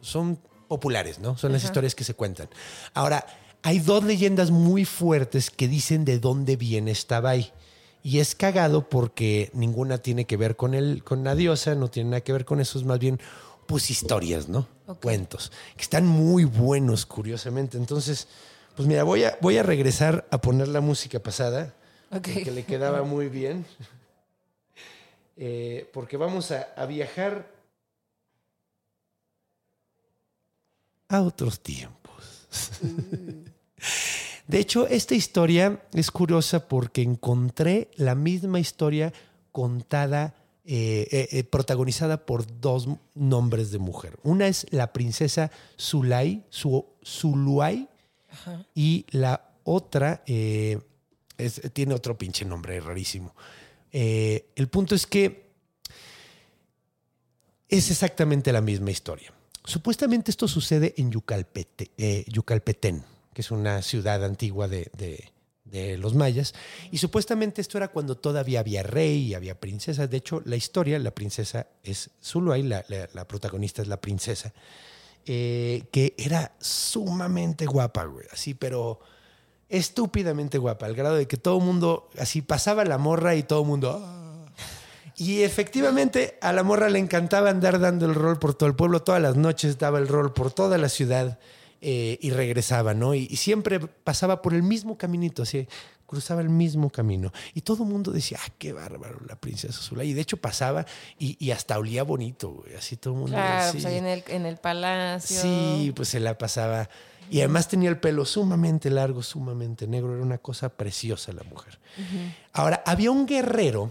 son populares, ¿no? Son las historias que se cuentan. Ahora hay dos leyendas muy fuertes que dicen de dónde viene Stabay. Y es cagado porque ninguna tiene que ver con el, con la diosa, no tiene nada que ver con eso, es más bien pues historias, ¿no? Cuentos, que están muy buenos, curiosamente. Entonces, pues mira, voy a, voy a regresar a poner la música pasada, Ok. que le quedaba muy bien, Eh, porque vamos a, a viajar a otros tiempos. De hecho, esta historia es curiosa porque encontré la misma historia contada, eh, eh, eh, protagonizada por dos nombres de mujer. Una es la princesa Zulay, Su- Zuluay, y la otra eh, es- tiene otro pinche nombre rarísimo. El punto es que es exactamente la misma historia. Supuestamente esto sucede en Yucalpete, eh, Yucalpetén, que es una ciudad antigua de, de- los mayas. Y supuestamente esto era cuando todavía había rey y había princesas. De hecho, la historia, la princesa es Zuluay, la, la- la protagonista es la princesa, eh, que era sumamente guapa, güey. Así, pero estúpidamente guapa, al grado de que todo el mundo, así pasaba la morra y todo el mundo... "Ah". Y efectivamente a la morra le encantaba andar dando el rol por todo el pueblo, todas las noches daba el rol por toda la ciudad eh, y regresaba, ¿no? Y, y siempre pasaba por el mismo caminito, así, cruzaba el mismo camino. Y todo el mundo decía, ah, qué bárbaro la princesa Zulay. Y de hecho pasaba y, y hasta olía bonito, güey, así todo el mundo. Claro, así. pues ahí en el, en el palacio. Sí, pues se la pasaba. Y además tenía el pelo sumamente largo, sumamente negro. Era una cosa preciosa la mujer. Ahora, había un guerrero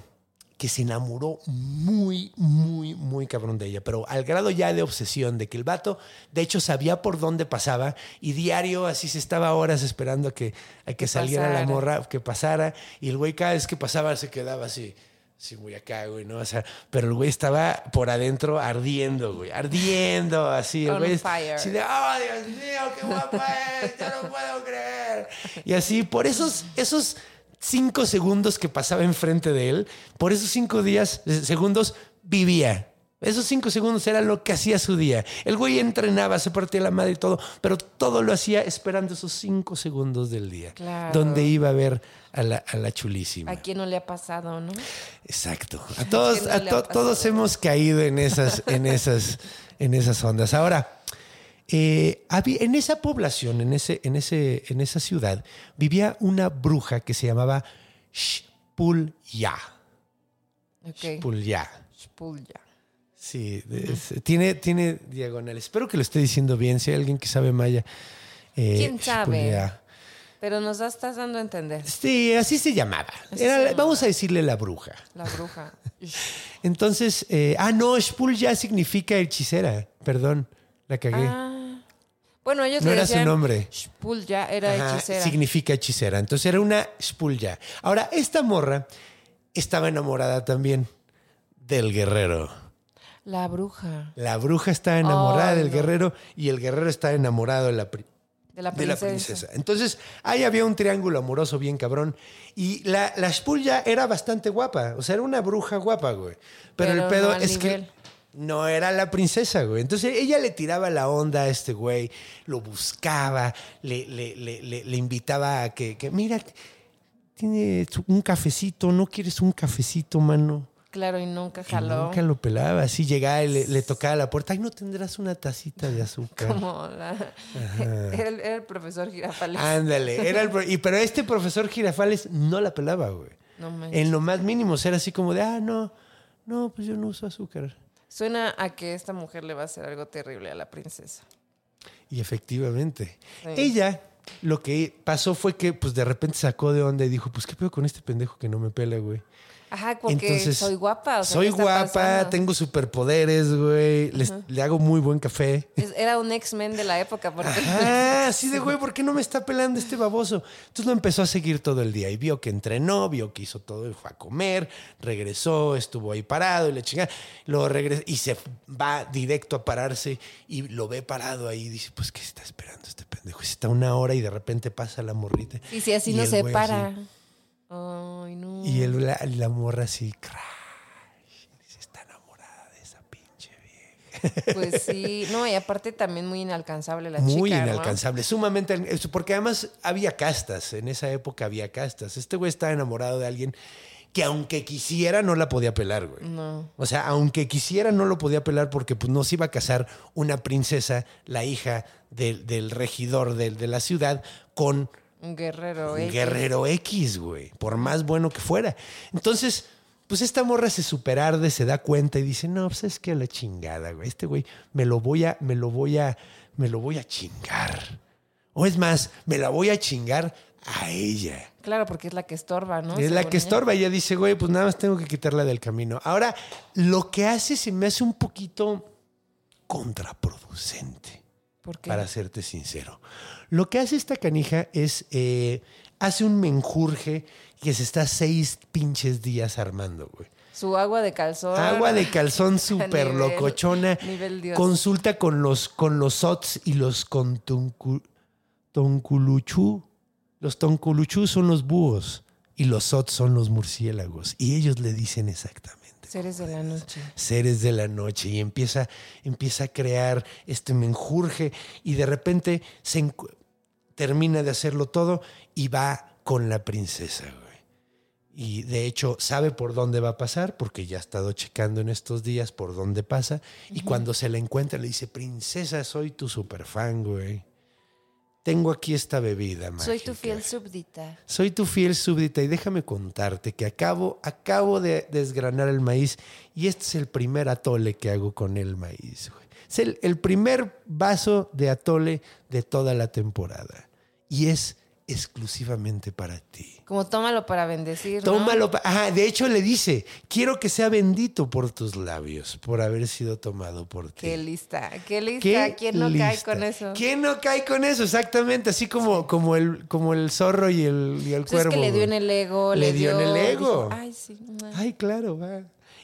que se enamoró muy, muy, muy cabrón de ella, pero al grado ya de obsesión, de que el vato, de hecho, sabía por dónde pasaba y diario así se estaba horas esperando a que, a que, saliera la morra, que pasara, y el güey cada vez que pasaba se quedaba así. Sí, güey, acá, güey, ¿no? O sea, pero el güey estaba por adentro ardiendo, güey, ardiendo, así. El On güey, fire. así de, oh, Dios mío, qué guapa es, ya no puedo creer. Y así, por esos, esos cinco segundos que pasaba enfrente de él, por esos cinco días, eh, segundos, vivía. Esos cinco segundos era lo que hacía su día. El güey entrenaba, se partía la madre y todo, pero todo lo hacía esperando esos cinco segundos del día. Claro. Donde iba a ver a la, a la chulísima. ¿A quién no le ha pasado, no? Exacto. A todos, ¿Quién no a to- todos hemos caído en esas, en esas, en esas ondas. Ahora, eh, había- en esa población, en, ese, en, ese, en esa ciudad, vivía una bruja que se llamaba Shpulya. Ok. Shpulya. Shpulya. Sí, es- tiene, tiene diagonales. Espero que lo esté diciendo bien. Si hay alguien que sabe maya. eh, ¿Quién sabe? Shpulya. Pero nos estás dando a entender. Sí, así se llamaba. Así Era- se llamaba. Vamos a decirle la bruja. La bruja. Entonces, eh, ah, no, Shpul ya significa hechicera. Perdón, la cagué. Ah. Bueno, ellos No le era su decían nombre. Shpulya era Ajá, hechicera. Significa hechicera. Entonces era una Shpulya. Ahora, esta morra estaba enamorada también del guerrero. La bruja. La bruja está enamorada Ay, del no. guerrero y el guerrero está enamorado de la, pri- De la de la princesa. Entonces, ahí había un triángulo amoroso bien cabrón. Y la, la Shpulya era bastante guapa. O sea, era una bruja guapa, güey. Pero, Pero el pedo no es nivel. que no era la princesa, güey. Entonces, ella le tiraba la onda a este güey, lo buscaba, le, le, le, le- le invitaba a que, que, mira, tiene un cafecito, ¿no quieres un cafecito, mano? Claro, y nunca Y jaló. nunca lo pelaba. Así llegaba y le, tocaba la puerta. Ay, no tendrás una tacita de azúcar. Como la... Era, el, era el profesor Girafales. Ándale. Era el y, pero este profesor Girafales no la pelaba, güey. No. En lo más mínimo. Era así como de, ah, no, no, pues yo no uso azúcar. Suena a que esta mujer le va a hacer algo terrible a la princesa. Y efectivamente. Sí. Ella, lo que pasó fue que, pues de repente sacó de onda y dijo, pues qué pedo con este pendejo que no me pela, güey. Ajá, porque soy guapa. O sea, soy ¿qué está guapa, pasando? tengo superpoderes, güey. Le hago muy buen café. Era un X-Men de la época. Porque Ah, así de güey, ¿por qué no me está pelando este baboso? Entonces lo empezó a seguir todo el día y vio que entrenó, vio que hizo todo y fue a comer, regresó, estuvo ahí parado y le chingada. Luego regresa y se va directo a pararse y lo ve parado ahí y dice, pues, ¿qué está esperando este pendejo? Está una hora y de repente pasa la morrita. Y si así no se para. así. Ay, no. y el- la, la morra así, crash. Dice, está enamorada de esa pinche vieja. Pues sí. No, y aparte también muy inalcanzable la Muy chica. ¿no? inalcanzable, sumamente. Porque además había castas, en esa época había castas. Este güey estaba enamorado de alguien que aunque quisiera no la podía pelar, güey. No. O sea, aunque quisiera no lo podía pelar porque pues no se iba a casar una princesa, la hija del, del regidor de, de la ciudad, con Un guerrero. un X. guerrero X, güey, por más bueno que fuera. Entonces, pues esta morra se superarde, se da cuenta y dice, no, pues es que a la chingada, güey, este güey me lo voy a, me lo voy a, me lo voy a chingar. O es más, me la voy a chingar a ella. Claro, porque es la que estorba, ¿no? Es la que ella. estorba. Ella dice, güey, pues nada más tengo que quitarla del camino. Ahora, lo que hace se me hace un poquito contraproducente ¿Por qué? para serte sincero. Lo que hace esta canija es, eh, hace un menjurje que se está seis pinches días armando, güey. Su agua de calzón. Agua de calzón súper locochona. nivel Dios. Consulta con los, con los sots y los con tuncu- tonculuchú. Los tonculuchú son los búhos y los sots son los murciélagos. Y ellos le dicen exactamente Seres de la noche. seres de la noche y empieza, empieza a crear este menjurje y de repente se termina de hacerlo todo y va con la princesa, güey. Y de hecho sabe por dónde va a pasar porque ya ha estado checando en estos días por dónde pasa y cuando se la encuentra le dice, princesa, soy tu superfan, güey. Tengo aquí esta bebida, Soy tu mágica". fiel súbdita. Soy tu fiel súbdita y déjame contarte que acabo, acabo de desgranar el maíz y este es el primer atole que hago con el maíz. güey. Es el, el primer vaso de atole de toda la temporada y es exclusivamente para ti. Como tómalo para bendecir. ¿no? Tómalo. pa- Ajá, de hecho le dice, quiero que sea bendito por tus labios, por haber sido tomado por ti. Qué lista. Qué lista. Qué ¿Quién no cae con eso? ¿Quién no cae con eso? Exactamente, así como, como, el, como el zorro y el, y el Pues es cuervo. que le dio en el ego. Le dio en el ego. dijo, Ay, sí. mua". Ay, claro, va.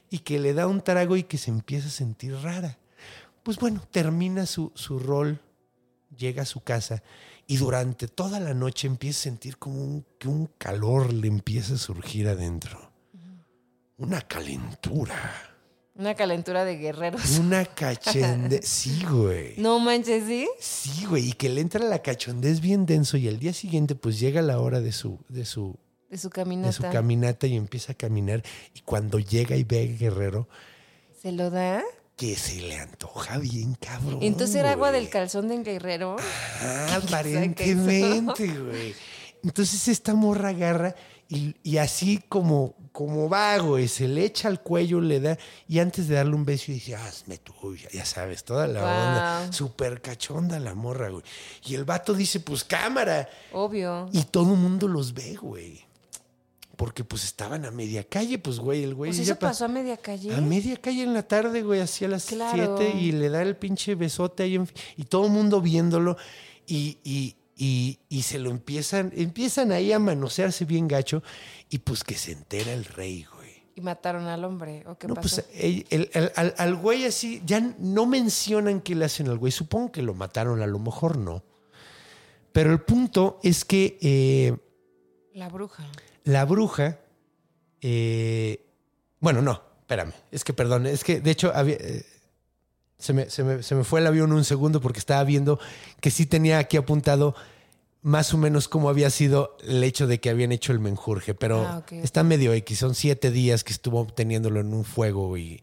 Y que le da un trago y que se empieza a sentir rara. Pues bueno, termina su, su rol, llega a su casa y durante toda la noche empieza a sentir como un, que un calor le empieza a surgir adentro. Una calentura. Una calentura de guerreros. Una cachende. Sí, güey. No manches, ¿sí? Sí, güey. Y que le entra la cachondez bien denso y al día siguiente pues llega la hora de su, de su, De su de caminata. su caminata y empieza a caminar. Y cuando llega y ve a Guerrero, ¿Se lo da? Que se le antoja bien cabrón. Entonces era agua del calzón de guerrero. Ah, ¿Quién sabe qué aparentemente, güey. Entonces esta morra agarra y, y así como, como va, güey, se le echa al cuello, le da, y antes de darle un beso dice, hazme tuya, ya sabes, toda la Wow. onda. Súper cachonda la morra, güey. Y el vato dice, pues cámara. Obvio. Y todo el mundo los ve, güey. Porque pues estaban a media calle, pues, güey, el güey. Pues eso pa- pasó a media calle. a media calle en la tarde, güey, así a las Claro. 7 y le da el pinche besote ahí en- y todo el mundo viéndolo y, y, y, y se lo empiezan, empiezan ahí a manosearse bien gacho y pues que se entera el rey, güey. Y mataron al hombre. ¿O qué No, pasó? pues el- el- el- al, al güey así, ya no mencionan qué le hacen al güey, supongo que lo mataron, a lo mejor no. Pero el punto es que eh, La bruja. La bruja. eh, bueno, no, espérame. Es que perdón, es que de hecho había, eh, se, me, se me- se me fue el avión un segundo porque estaba viendo que sí tenía aquí apuntado más o menos cómo había sido el hecho de que habían hecho el menjurje, pero Ah, está medio X. Son siete días que estuvo teniéndolo en un fuego y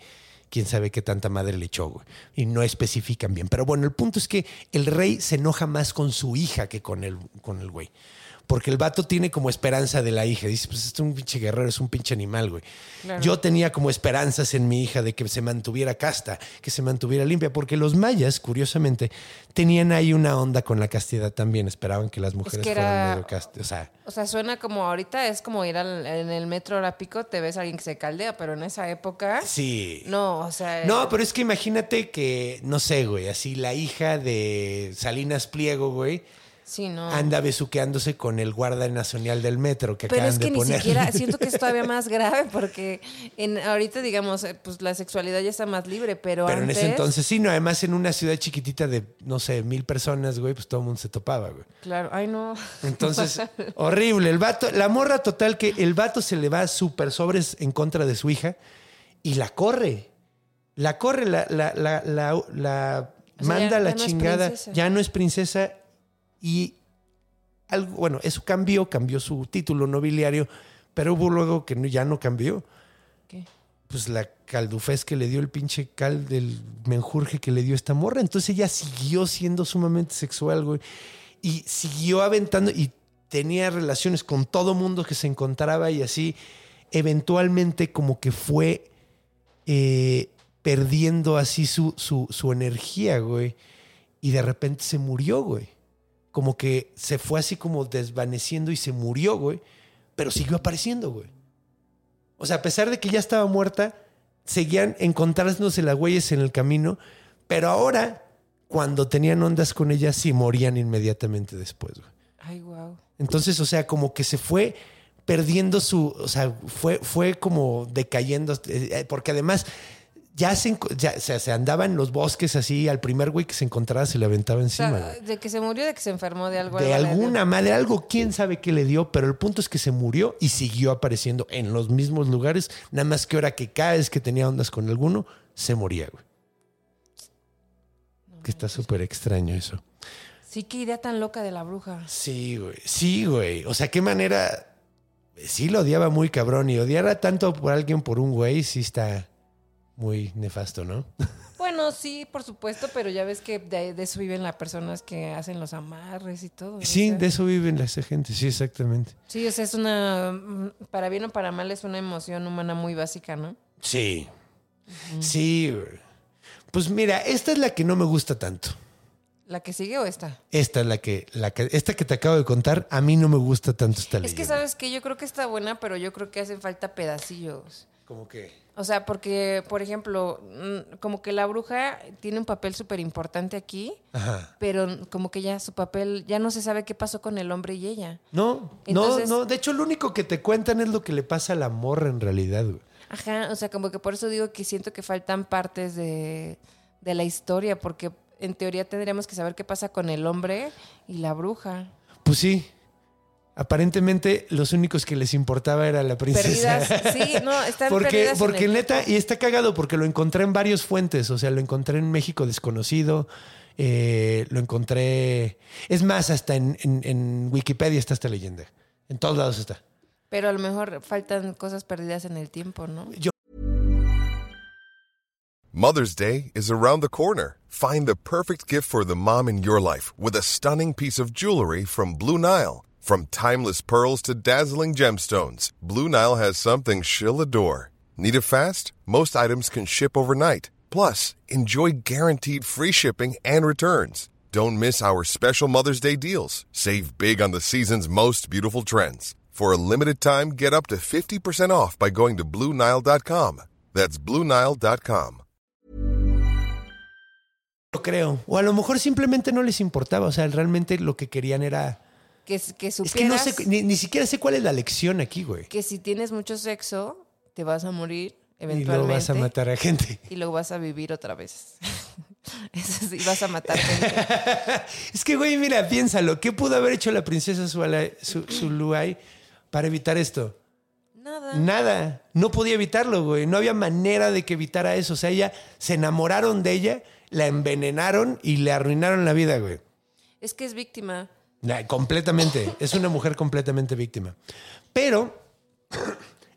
quién sabe qué tanta madre le echó, güey. Y no especifican bien. Pero bueno, el punto es que el rey se enoja más con su hija que con el, con el güey. Porque el vato tiene como esperanza de la hija. Dice, pues este es un pinche guerrero, es un pinche animal, güey. Yo tenía como esperanzas en mi hija de que se mantuviera casta, que se mantuviera limpia, porque los mayas, curiosamente, tenían ahí una onda con la castidad también. Esperaban que las mujeres que fueran era- medio castas. O sea, O sea, suena como ahorita es como ir al- en el metro hora pico, te ves a alguien que se caldea, pero en esa época. sí. No, o sea. No, pero es que imagínate que, no sé, güey, así la hija de Salinas Pliego, güey, Sí, no. anda besuqueándose con el guarda nacional del metro que Pero acaban es que de ni poner. siquiera, siento que es todavía más grave porque en, ahorita, digamos, eh, pues la sexualidad ya está más libre, pero, Pero en ese entonces sí, no, además en una ciudad chiquitita de, no sé, mil personas, güey, pues todo el mundo se topaba, güey. Claro, ay no. Entonces, horrible. El vato, la morra total que el vato se le va súper sobres en contra de su hija y la corre. La corre, la, la, la, la, la O sea, manda ya- la ya chingada. ya no es princesa y algo, bueno, eso cambió, cambió su título nobiliario, pero hubo luego que no- ya no cambió. ¿Qué? Pues la caldufez que le dio el pinche cal del menjurje que le dio esta morra. Entonces ella siguió siendo sumamente sexual, güey. Y siguió aventando y tenía relaciones con todo mundo que se encontraba y así. Eventualmente como que fue eh, perdiendo así su, su, su energía, güey. Y de repente se murió, güey. Como que se fue así como desvaneciendo y se murió, güey. Pero siguió apareciendo, güey. O sea, a pesar de que ya estaba muerta, seguían encontrándose las huellas en el camino. Pero ahora, cuando tenían ondas con ella, sí morían inmediatamente después, güey. Ay, wow. Entonces, o sea, como que se fue perdiendo su, o sea, fue, fue como decayendo, eh, eh, porque además ya se, enco- ya, o sea, se andaba en los bosques así, al primer güey que se encontraba se le aventaba O encima. sea, de que se murió, de que se enfermó de algo. De alguna madre, algo, quién sabe qué le dio, pero el punto es que se murió y siguió apareciendo en los mismos lugares, nada más que ahora que cada vez que tenía ondas con alguno, se moría, güey. Que está súper extraño eso. Sí, qué idea tan loca de la bruja. Sí, güey. Sí, güey. O sea, qué manera. Sí, lo odiaba muy cabrón. Y odiar tanto por alguien por un güey, sí está muy nefasto, ¿no? Bueno, sí, por supuesto, pero ya ves que de, de eso viven las personas que hacen los amarres y todo. Sí, sea. de eso viven esa gente. Sí, exactamente. Sí, o sea, es una. mm, Para bien o para mal, es una emoción humana muy básica, ¿no? Sí. Sí. Pues mira, esta es la que no me gusta tanto. ¿La que sigue o esta? Esta es la que, la que, esta que te acabo de contar, a mí no me gusta tanto esta Es que. ¿sabes que Yo creo que está buena, pero yo creo que hacen falta pedacillos. Como que. O sea, porque, por ejemplo, mm, como que la bruja tiene un papel súper importante aquí, Ajá. pero como que ya su papel, ya no se sabe qué pasó con el hombre y ella. No, Entonces- no, no. De hecho, lo único que te cuentan es lo que le pasa a la morra en realidad, güey. Ajá, o sea, como que por eso digo que siento que faltan partes de, de la historia, porque en teoría tendríamos que saber qué pasa con el hombre y la bruja. Pues sí. Aparentemente los únicos que les importaba era la princesa. Perdidas, sí, no, están porque perdidas en porque el neta, y está cagado porque lo encontré en varias fuentes. O sea, lo encontré en México desconocido. eh, lo encontré. Es más, hasta en, en- en Wikipedia está esta leyenda. En todos lados está. Pero a lo mejor faltan cosas perdidas en el tiempo, ¿no? Mother's Day is around the corner. Find the perfect gift for the mom in your life with a stunning piece of jewelry from Blue Nile. From timeless pearls to dazzling gemstones, Blue Nile has something she'll adore. Need it fast? Most items can ship overnight. Plus, enjoy guaranteed free shipping and returns. Don't miss our special Mother's Day deals. Save big on the season's most beautiful trends. For a limited time, get up to 50% off by going to BlueNile.com. That's BlueNile.com. Creo. O a lo mejor simplemente no les importaba. O sea, realmente lo que querían era. Que, que Es que no supieras sé, que, ni, ni siquiera sé cuál es la lección aquí, güey. si tienes mucho sexo, te vas a morir Y eventualmente. luego vas a matar a gente. y luego vas a vivir otra vez. Eso sí, vas a matar gente. Es que, güey, mira, piénsalo. ¿Qué pudo haber hecho la princesa Zuluay para evitar esto? Nada. Nada. No podía evitarlo, güey. No había manera de que evitara eso. O sea, ella se enamoraron de ella, la envenenaron y le arruinaron la vida, güey. Es que es víctima. Completamente. Es una mujer completamente víctima. Pero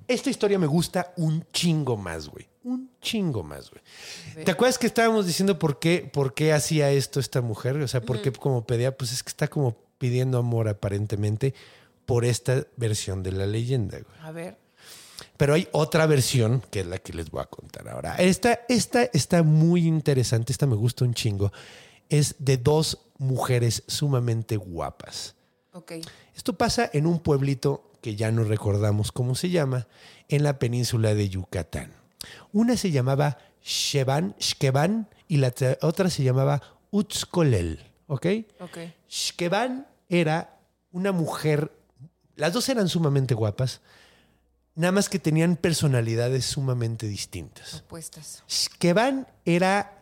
esta historia me gusta un chingo más, güey. Un chingo más, güey. ¿Te acuerdas que estábamos diciendo por qué, por qué hacía esto esta mujer? O sea, por qué como pedía, pues es que está como pidiendo amor aparentemente por esta versión de la leyenda. güey. A ver. Pero hay otra versión que es la que les voy a contar ahora. Esta, esta está muy interesante, esta me gusta un chingo. Es de dos mujeres sumamente guapas. Ok. Esto pasa en un pueblito que ya no recordamos cómo se llama, en la península de Yucatán. Una se llamaba Sheban, Shkeban y la otra se llamaba Utzkolel, ¿ok? Ok. Shkeban era una mujer, las dos eran sumamente guapas, nada más que tenían personalidades sumamente distintas. Opuestas. Shkeban era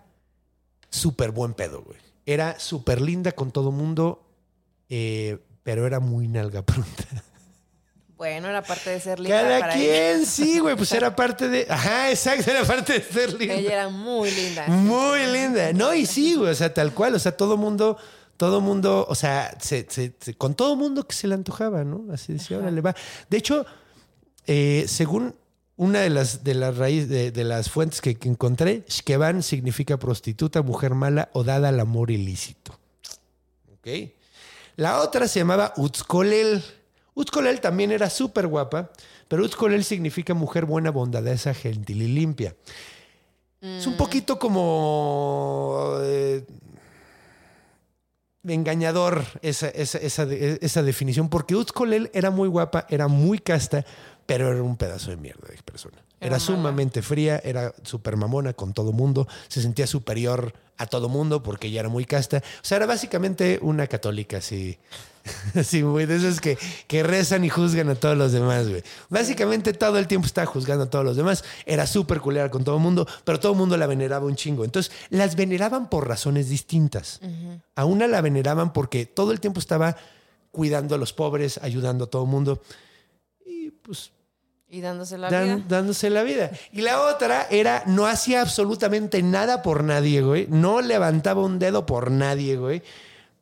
súper buen pedo, güey. Era súper linda con todo mundo, eh, pero era muy nalga pronta. Bueno, era parte de ser linda Cada para quien, sí, güey, pues era parte de. Ajá, exacto, era parte de ser linda. Ella era muy linda. Muy linda. No, y sí, güey, o sea, tal cual, o sea, todo mundo, todo mundo, o sea, se- se- se- con todo mundo que se le antojaba, ¿no? Así decía, órale, va. De hecho, eh, según una de las, de las raíces, de, de las fuentes que, que encontré, Shkeban significa prostituta, mujer mala o dada al amor ilícito. ¿Ok? La otra se llamaba Utzkolel. Utzkolel también era súper guapa, pero Utzkolel significa mujer buena, bondadosa, gentil y limpia. Es un poquito como eh, engañador esa, esa, esa, esa definición, porque Utzkolel era muy guapa, era muy casta, pero era un pedazo de mierda de persona. Era, sumamente fría, era súper mamona con todo mundo, se sentía superior a todo mundo porque ella era muy casta. O sea, era básicamente una católica así. Así, güey, de esos que, que rezan y juzgan a todos los demás, güey. Básicamente todo el tiempo estaba juzgando a todos los demás. Era súper culera con todo mundo, pero todo el mundo la veneraba un chingo. Entonces, las veneraban por razones distintas. A una la veneraban porque todo el tiempo estaba cuidando a los pobres, ayudando a todo el mundo. Y pues Y dándose la dan- vida. dándose la vida. Y la otra era, no hacía absolutamente nada por nadie, güey. No levantaba un dedo por nadie, güey.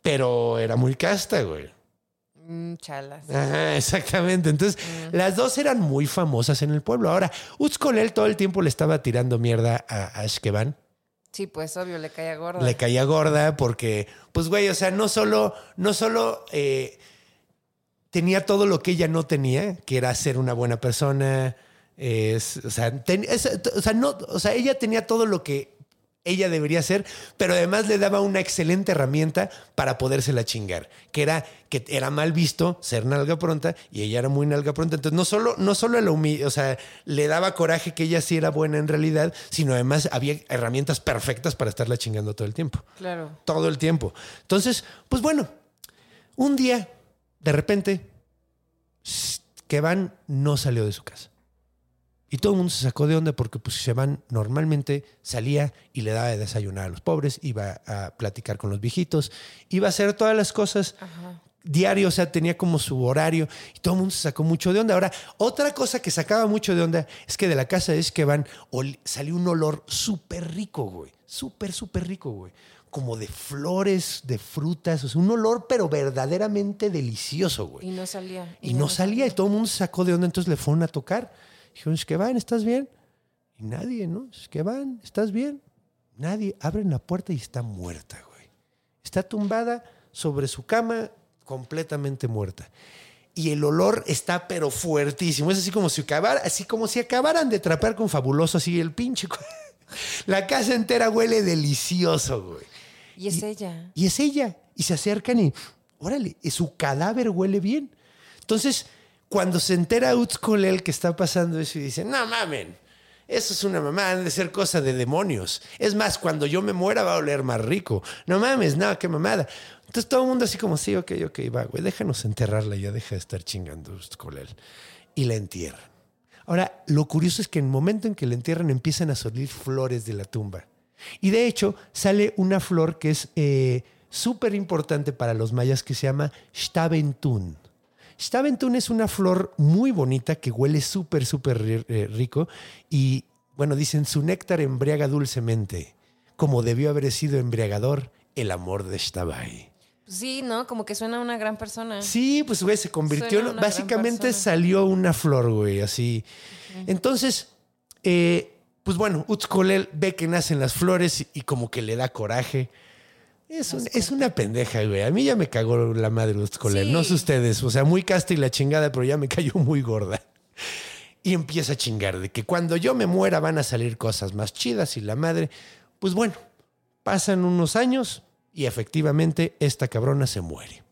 Pero era muy casta, güey. Mm, chalas. Ajá, exactamente. Entonces, las dos eran muy famosas en el pueblo. Ahora, Utzkolel todo el tiempo le estaba tirando mierda a, a Ashkeban. Sí, pues obvio, le caía gorda. Le caía gorda porque, pues, güey, o sea, no solo, no solo eh, tenía todo lo que ella no tenía, que era ser una buena persona. es- o, sea, ten- es- o, sea, no, o sea, ella tenía todo lo que ella debería ser, pero además le daba una excelente herramienta para podérsela chingar, que era que era mal visto ser nalga pronta y ella era muy nalga pronta. Entonces, no solo, no solo la o sea, le daba coraje que ella sí era buena en realidad, sino además había herramientas perfectas para estarla chingando todo el tiempo Claro. todo el tiempo. Entonces, pues bueno, un día, de repente, Kevan no salió de su casa. Y todo el mundo se sacó de onda porque pues Sheban normalmente salía y le daba de desayunar a los pobres, iba a platicar con los viejitos, iba a hacer todas las cosas diario, o sea, tenía como su horario y todo el mundo se sacó mucho de onda. Ahora, otra cosa que sacaba mucho de onda es que de la casa de Esqueban salió un olor súper rico, güey. Súper, súper rico, güey. Como de flores, de frutas, o sea, un olor pero verdaderamente delicioso, güey. Y no salía. Y no salía y todo el mundo se sacó de onda, entonces le fueron a tocar. Dijeron, Esqueban, ¿estás bien? Y nadie, ¿no? Esqueban, ¿estás bien? Nadie. Abren la puerta y está muerta, güey. Está tumbada sobre su cama, completamente muerta. Y el olor está pero fuertísimo. Es así como si acabara, así como si acabaran de trapear con fabuloso, así el pinche. La casa entera huele delicioso, güey. Y es ella. Y es ella. Y se acercan y, órale, y su cadáver huele bien. Entonces, cuando se entera Utzkolel que está pasando eso y dice, no mamen, eso es una mamá, han de ser cosa de demonios. Es más, cuando yo me muera va a oler más rico. No mames, no, qué mamada. Entonces todo el mundo así como, sí, ok, ok, va, güey, déjanos enterrarla ya, deja de estar chingando Utzkolel. Y la entierran. Ahora, lo curioso es que en el momento en que la entierran empiezan a salir flores de la tumba. Y de hecho, sale una flor que es eh, súper importante para los mayas que se llama Stabentún. Stabentún es una flor muy bonita que huele súper, súper eh, rico. Y bueno, dicen, su néctar embriaga dulcemente, como debió haber sido embriagador el amor de Shtabai. Sí, ¿no? Como que suena a una gran persona. Sí, pues güey, se convirtió en. Básicamente salió una flor, güey, así. Entonces, eh, pues bueno, Utzkolel ve que nacen las flores y como que le da coraje. Es, un- es una pendeja, güey. A mí ya me cagó la madre Uscolel. Sí. No sé ustedes. O sea, muy casta y la chingada, pero ya me cayó muy gorda. Y empieza a chingar de que cuando yo me muera van a salir cosas más chidas y la madre. Pues bueno, pasan unos años y efectivamente esta cabrona se muere.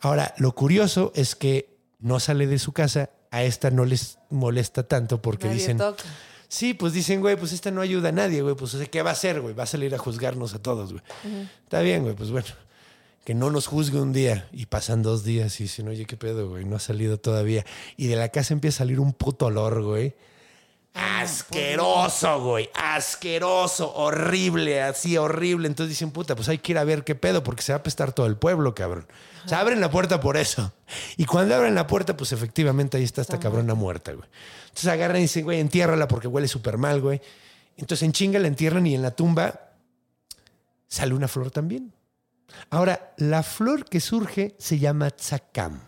Ahora, lo curioso es que no sale de su casa. A esta no les molesta tanto porque Nadie dicen. toca. Sí, pues dicen, güey, pues esta no ayuda a nadie, güey. Pues, o sea, ¿qué va a hacer, güey? Va a salir a juzgarnos a todos, güey. Está bien, güey, pues bueno. Que no nos juzgue un día y pasan dos días y dicen, oye, ¿qué pedo, güey? No ha salido todavía. Y de la casa empieza a salir un puto olor, güey. Asqueroso, güey. Asqueroso, horrible, así horrible. Entonces dicen, puta, pues hay que ir a ver qué pedo porque se va a apestar todo el pueblo, cabrón. O sea, abren la puerta por eso. Y cuando abren la puerta, pues efectivamente ahí está esta cabrona muerta, güey. Entonces agarran y dicen, güey, entiérrala porque huele súper mal, güey. Entonces en chinga la entierran y en la tumba sale una flor también. Ahora, la flor que surge se llama zacam.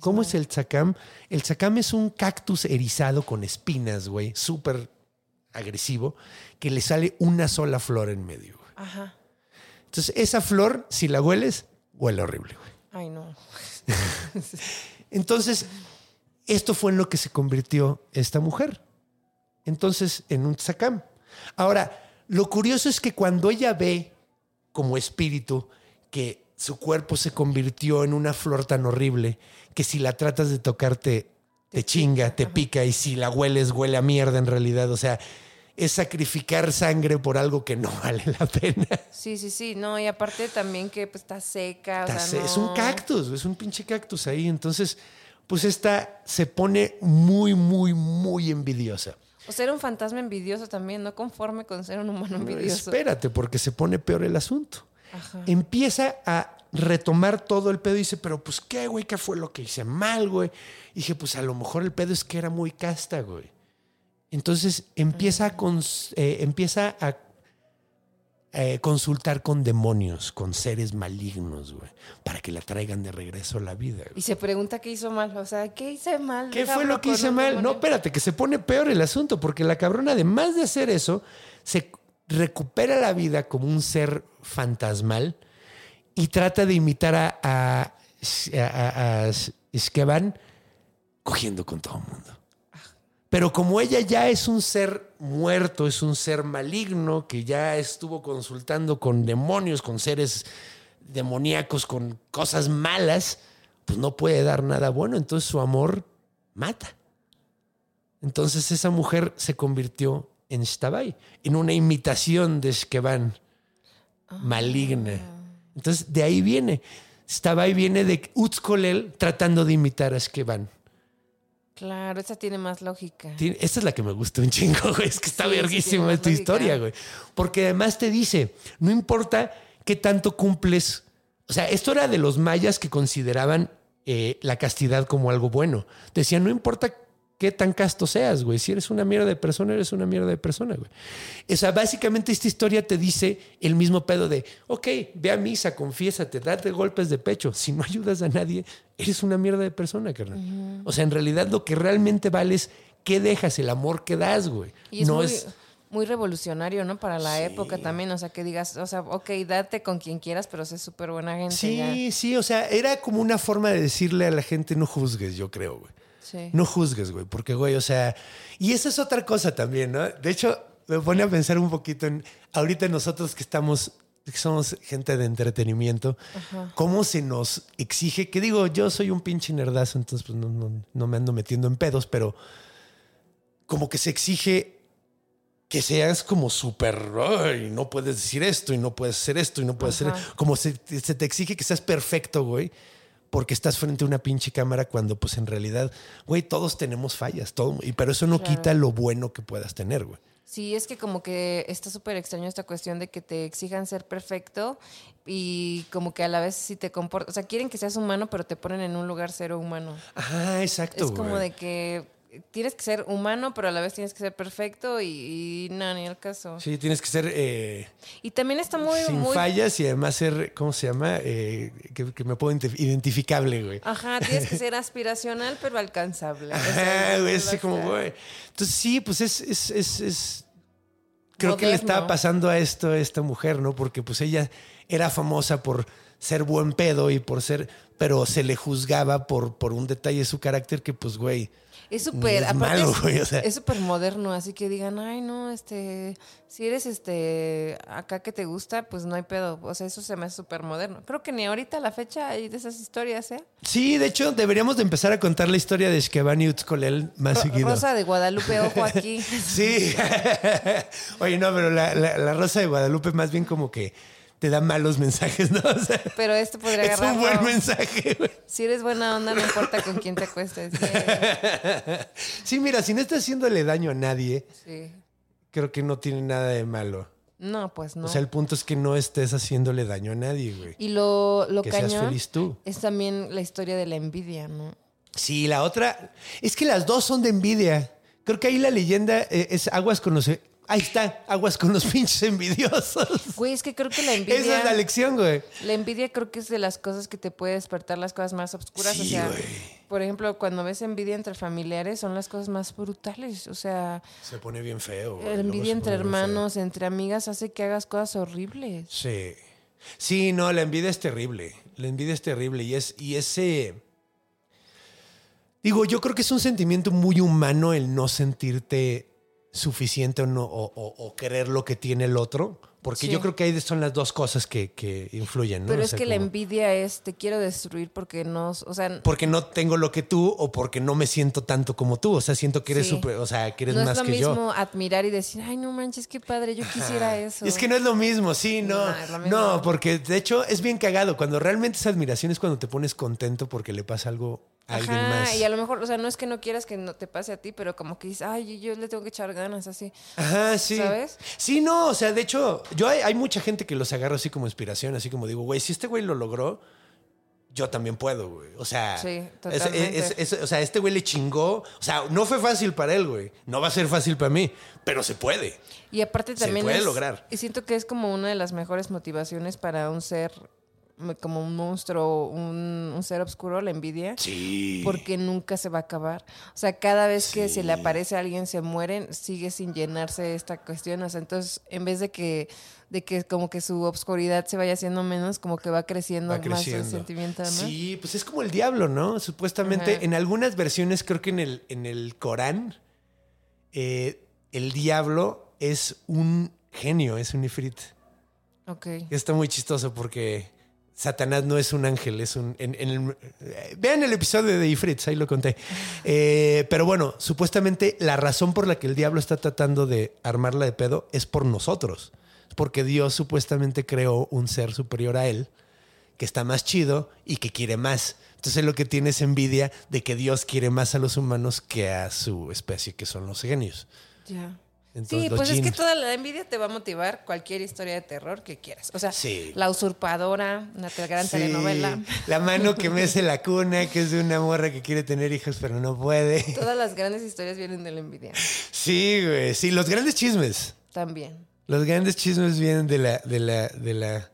¿Cómo es el zacam? El zacam es un cactus erizado con espinas, güey, súper agresivo, que le sale una sola flor en medio. güey. Ajá. Entonces, esa flor, si la hueles, huele horrible, güey. Ay, no. Entonces, esto fue en lo que se convirtió esta mujer. Entonces, en un zacam. Ahora, lo curioso es que cuando ella ve como espíritu que su cuerpo se convirtió en una flor tan horrible que si la tratas de tocar te, te chinga, te pica y si la hueles huele a mierda en realidad. O sea, es sacrificar sangre por algo que no vale la pena. Sí, sí, sí. No, y aparte también que pues, está seca. o Está sea, se- Es un cactus, es un pinche cactus ahí. Entonces, pues esta se pone muy, muy, muy envidiosa. O sea, era un fantasma envidioso también, no conforme con ser un humano envidioso. Espérate, porque se pone peor el asunto. Ajá. Empieza a retomar todo el pedo y dice, pero pues qué, güey, qué fue lo que hice mal, güey. Y dije, pues a lo mejor el pedo es que era muy casta, güey. Entonces empieza a, cons- eh, empieza a eh, consultar con demonios, con seres malignos, güey, para que la traigan de regreso a la vida. güey. Y se pregunta qué hizo mal. O sea, ¿qué hice mal? ¿Qué fue lo que hice mal? demonio. No, espérate, que se pone peor el asunto, porque la cabrona, además de hacer eso, se recupera la vida como un ser fantasmal y trata de imitar a, a, a, a Esqueban cogiendo con todo el mundo. Pero como ella ya es un ser muerto, es un ser maligno, que ya estuvo consultando con demonios, con seres demoníacos, con cosas malas, pues no puede dar nada bueno. Entonces su amor mata. Entonces esa mujer se convirtió en Shtabai, en una imitación de Shkeban maligna. Entonces de ahí viene. Shtabai viene de Utzkolel tratando de imitar a Shkeban. Claro, esa tiene más lógica. Tiene- Esta es la que me gusta un chingo, güey. Es que está Sí, verguísima esta lógica. historia, güey. Porque además te dice, no importa qué tanto cumples. O sea, esto era de los mayas que consideraban eh, la castidad como algo bueno. Decían, no importa qué tan casto seas, güey. Si eres una mierda de persona, eres una mierda de persona, güey. O sea, básicamente esta historia te dice el mismo pedo de, ok, ve a misa, confiésate, date golpes de pecho. Si no ayudas a nadie, eres una mierda de persona, carnal. O sea, en realidad lo que realmente vale es qué dejas, el amor que das, güey. Y es, no muy, es... muy revolucionario, ¿no? Para la época también. O sea, que digas, o sea, ok, date con quien quieras, pero sé súper buena gente. ya. Sí, sí, o sea, era como una forma de decirle a la gente no juzgues, yo creo, güey. Sí. No juzgues, güey, porque, güey, o sea, y esa es otra cosa también, ¿no? De hecho, me pone a pensar un poquito en, ahorita nosotros que estamos, que somos gente de entretenimiento, cómo se nos exige, que digo, yo soy un pinche nerdazo, entonces pues no, no, no me ando metiendo en pedos, pero como que se exige que seas como súper, "Ay, no puedes decir esto y no puedes hacer esto y no puedes Ajá. hacer, como se, se te exige que seas perfecto, güey, porque estás frente a una pinche cámara cuando pues en realidad, güey, todos tenemos fallas, todo, y pero eso no Claro. quita lo bueno que puedas tener, güey. Sí, es que como que está súper extraño esta cuestión de que te exijan ser perfecto y como que a la vez si te comportas, o sea, quieren que seas humano, pero te ponen en un lugar cero humano. Ajá, exacto. es como güey. de que tienes que ser humano, pero a la vez tienes que ser perfecto y, y nada, ni el caso. Sí, tienes que ser eh, Y también está muy, sin muy... fallas y además ser, ¿cómo se llama? Eh, que, que me puedo ident- identificable, güey. Ajá, tienes que ser aspiracional, pero alcanzable. Ajá, güey, así como, güey. Entonces, sí, pues es, es, es, es creo que le estaba pasando a esto a esta mujer, ¿no? Porque pues ella era famosa por ser buen pedo y por ser, pero se le juzgaba por, por un detalle de su carácter que pues, güey, Es súper, aparte malo, es- güey, o sea. es súper moderno, así que digan, ay, no, este, si eres este, acá que te gusta, pues no hay pedo. O sea, eso se me hace súper moderno. Creo que ni ahorita a la fecha hay de esas historias, ¿eh? Sí, de hecho, deberíamos de empezar a contar la historia de Shkevani Utzkolel más Ro- seguido. Rosa de Guadalupe, ojo aquí. Sí. Oye, no, pero la, la- la Rosa de Guadalupe más bien como que te da malos mensajes, ¿no? O sea, Pero este podría es un buen mensaje, güey. Si eres buena onda, no importa con quién te acuestes. Yeah. Sí, mira, si no estás haciéndole daño a nadie, Sí. creo que no tiene nada de malo. No, pues no. O sea, el punto es que no estés haciéndole daño a nadie, güey. y lo, lo Que seas cañón feliz tú. es también la historia de la envidia, ¿no? Sí, la otra. Es que las dos son de envidia. Creo que ahí la leyenda eh, es aguas con los. Ahí está, aguas con los pinches envidiosos. Güey, es que creo que la Esa es la envidia. lección, güey. La envidia creo que es de las cosas que te puede despertar las cosas más oscuras. o Sí, sea, güey. por ejemplo, cuando ves envidia entre familiares, son las cosas más brutales. O sea, Se pone bien feo. güey. envidia entre hermanos, entre amigas, hace que hagas cosas horribles. Sí. Sí, no, la envidia es terrible. La envidia es terrible. Y es, y ese. Digo, yo creo que es un sentimiento muy humano el no sentirte suficiente o no, o, o- o querer lo que tiene el otro. Porque Sí. yo creo que ahí son las dos cosas que, que influyen, ¿no? Pero O es que la envidia es, te quiero destruir porque no, o sea, Porque no tengo lo que tú o porque no me siento tanto como tú. O sea, siento que eres Sí. súper, o sea, que eres no más es lo que mismo yo. admirar y decir, ay, no manches, qué padre, yo quisiera eso. Es que no es lo mismo, sí, no. No. No, porque de hecho es bien cagado. Cuando realmente es admiración es cuando te pones contento porque le pasa algo alguien Ajá, más. y a lo mejor, o sea, no es que no quieras que no te pase a ti, pero como que dices, ay, yo le tengo que echar ganas, así. Ajá, sí. ¿Sabes? Sí, no, o sea, de hecho, yo hay, hay mucha gente que los agarro así como inspiración, así como digo, güey, si este güey lo logró, yo también puedo, güey. O sea, Sí, es- totalmente. es- es- o sea, este güey le chingó. O sea, no fue fácil para él, güey. No va a ser fácil para mí, pero se puede. Y aparte Se también puede es- lograr. Y siento que es como una de las mejores motivaciones para un ser, como un monstruo, un, un ser oscuro, la envidia. Sí. Porque nunca se va a acabar. O sea, cada vez que se le aparece a alguien, se mueren, sigue sin llenarse esta cuestión. O sea, entonces, en vez de que, de que como que su obscuridad se vaya haciendo menos, como que va creciendo, Va más el sentimiento, ¿no? Sí, pues es como el diablo, ¿no? Supuestamente, Ajá. en algunas versiones, creo que en el, en el Corán, eh, el diablo es un genio, es un ifrit. Ok. Está muy chistoso porque Satanás no es un ángel, es un. en- el- eh, vean el episodio de Ifrits, ahí lo conté. Eh, pero bueno, supuestamente la razón por la que el diablo está tratando de armarla de pedo es por nosotros. Porque Dios supuestamente creó un ser superior a él que está más chido y que quiere más. Entonces lo que tiene es envidia de que Dios quiere más a los humanos que a su especie, que son los genios. Ya. Entonces, sí, pues es que toda la envidia te va a motivar cualquier historia de terror que quieras. O sea, Sí. La Usurpadora, una gran Sí, telenovela. La mano que mece la cuna, que es de una morra que quiere tener hijos pero no puede. Todas las grandes historias vienen de la envidia. Sí, güey. Sí, los grandes chismes. También. Los grandes chismes vienen de la, de la, de la.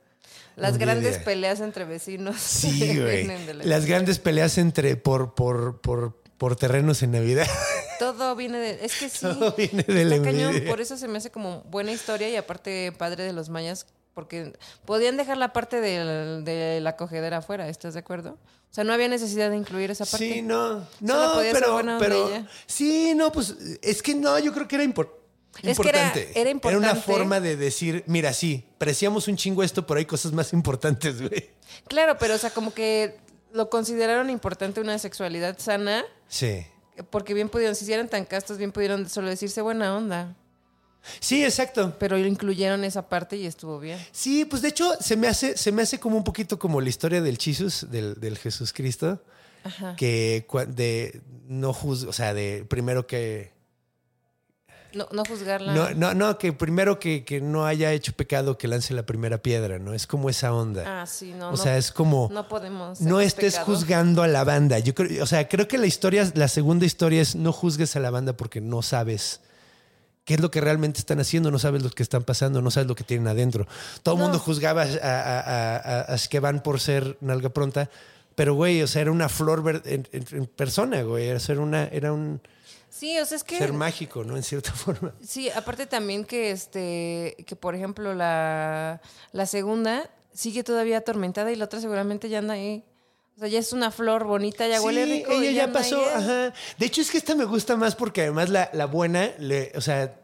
Las envidia. grandes peleas entre vecinos Sí, güey. vienen de la Las grandes peleas entre por, por, por, por terrenos en Navidad. Todo viene de. Es que sí. Todo viene de la cañón. Por eso se me hace como buena historia y aparte padre de los mayas, porque podían dejar la parte de la cogedera afuera, ¿estás de acuerdo? O sea, no había necesidad de incluir esa parte. Sí, no. No, pero. pero sí, no, pues es que no, yo creo que era impor- Es que era- importante. era una importante. forma de decir, mira, sí, preciamos un chingo esto, pero hay cosas más importantes, güey. Claro, pero o sea, como que lo consideraron importante una sexualidad sana, Sí. porque bien pudieron, si eran tan castos, bien pudieron solo decirse buena onda. Sí, exacto. Pero incluyeron esa parte y estuvo bien. Sí, pues de hecho se me hace, se me hace como un poquito como la historia del Jesús, del, del Jesús Cristo, que cua- de no juzga, o sea, de primero que No, no juzgarla. no, no, no, que primero que, que no haya hecho pecado que lance la primera piedra, ¿no? Es como esa onda. Ah, sí, no. o no, sea, es como no podemos. no estés pecado. juzgando a la banda. Yo creo, o sea, creo que la historia, la segunda historia es no juzgues a la banda porque no sabes qué es lo que realmente están haciendo, no sabes lo que están pasando, no sabes lo que tienen adentro. Todo el No. mundo juzgaba a, a, a, a, a Shkeban por ser nalga pronta, pero güey, o sea, era una flor en, en- en persona, güey. Era, una, era un. Sí, o sea, es que... ser mágico, ¿no? En cierta forma. Sí, aparte también que este, que por ejemplo la, la segunda sigue todavía atormentada y la otra seguramente ya anda ahí. O sea, ya es una flor bonita, ya huele Sí, rico. ella ya pasó, ahí. ajá. De hecho, es que esta me gusta más porque además la, la buena, le- o sea,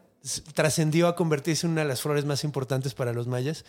trascendió a convertirse en una de las flores más importantes para los mayas.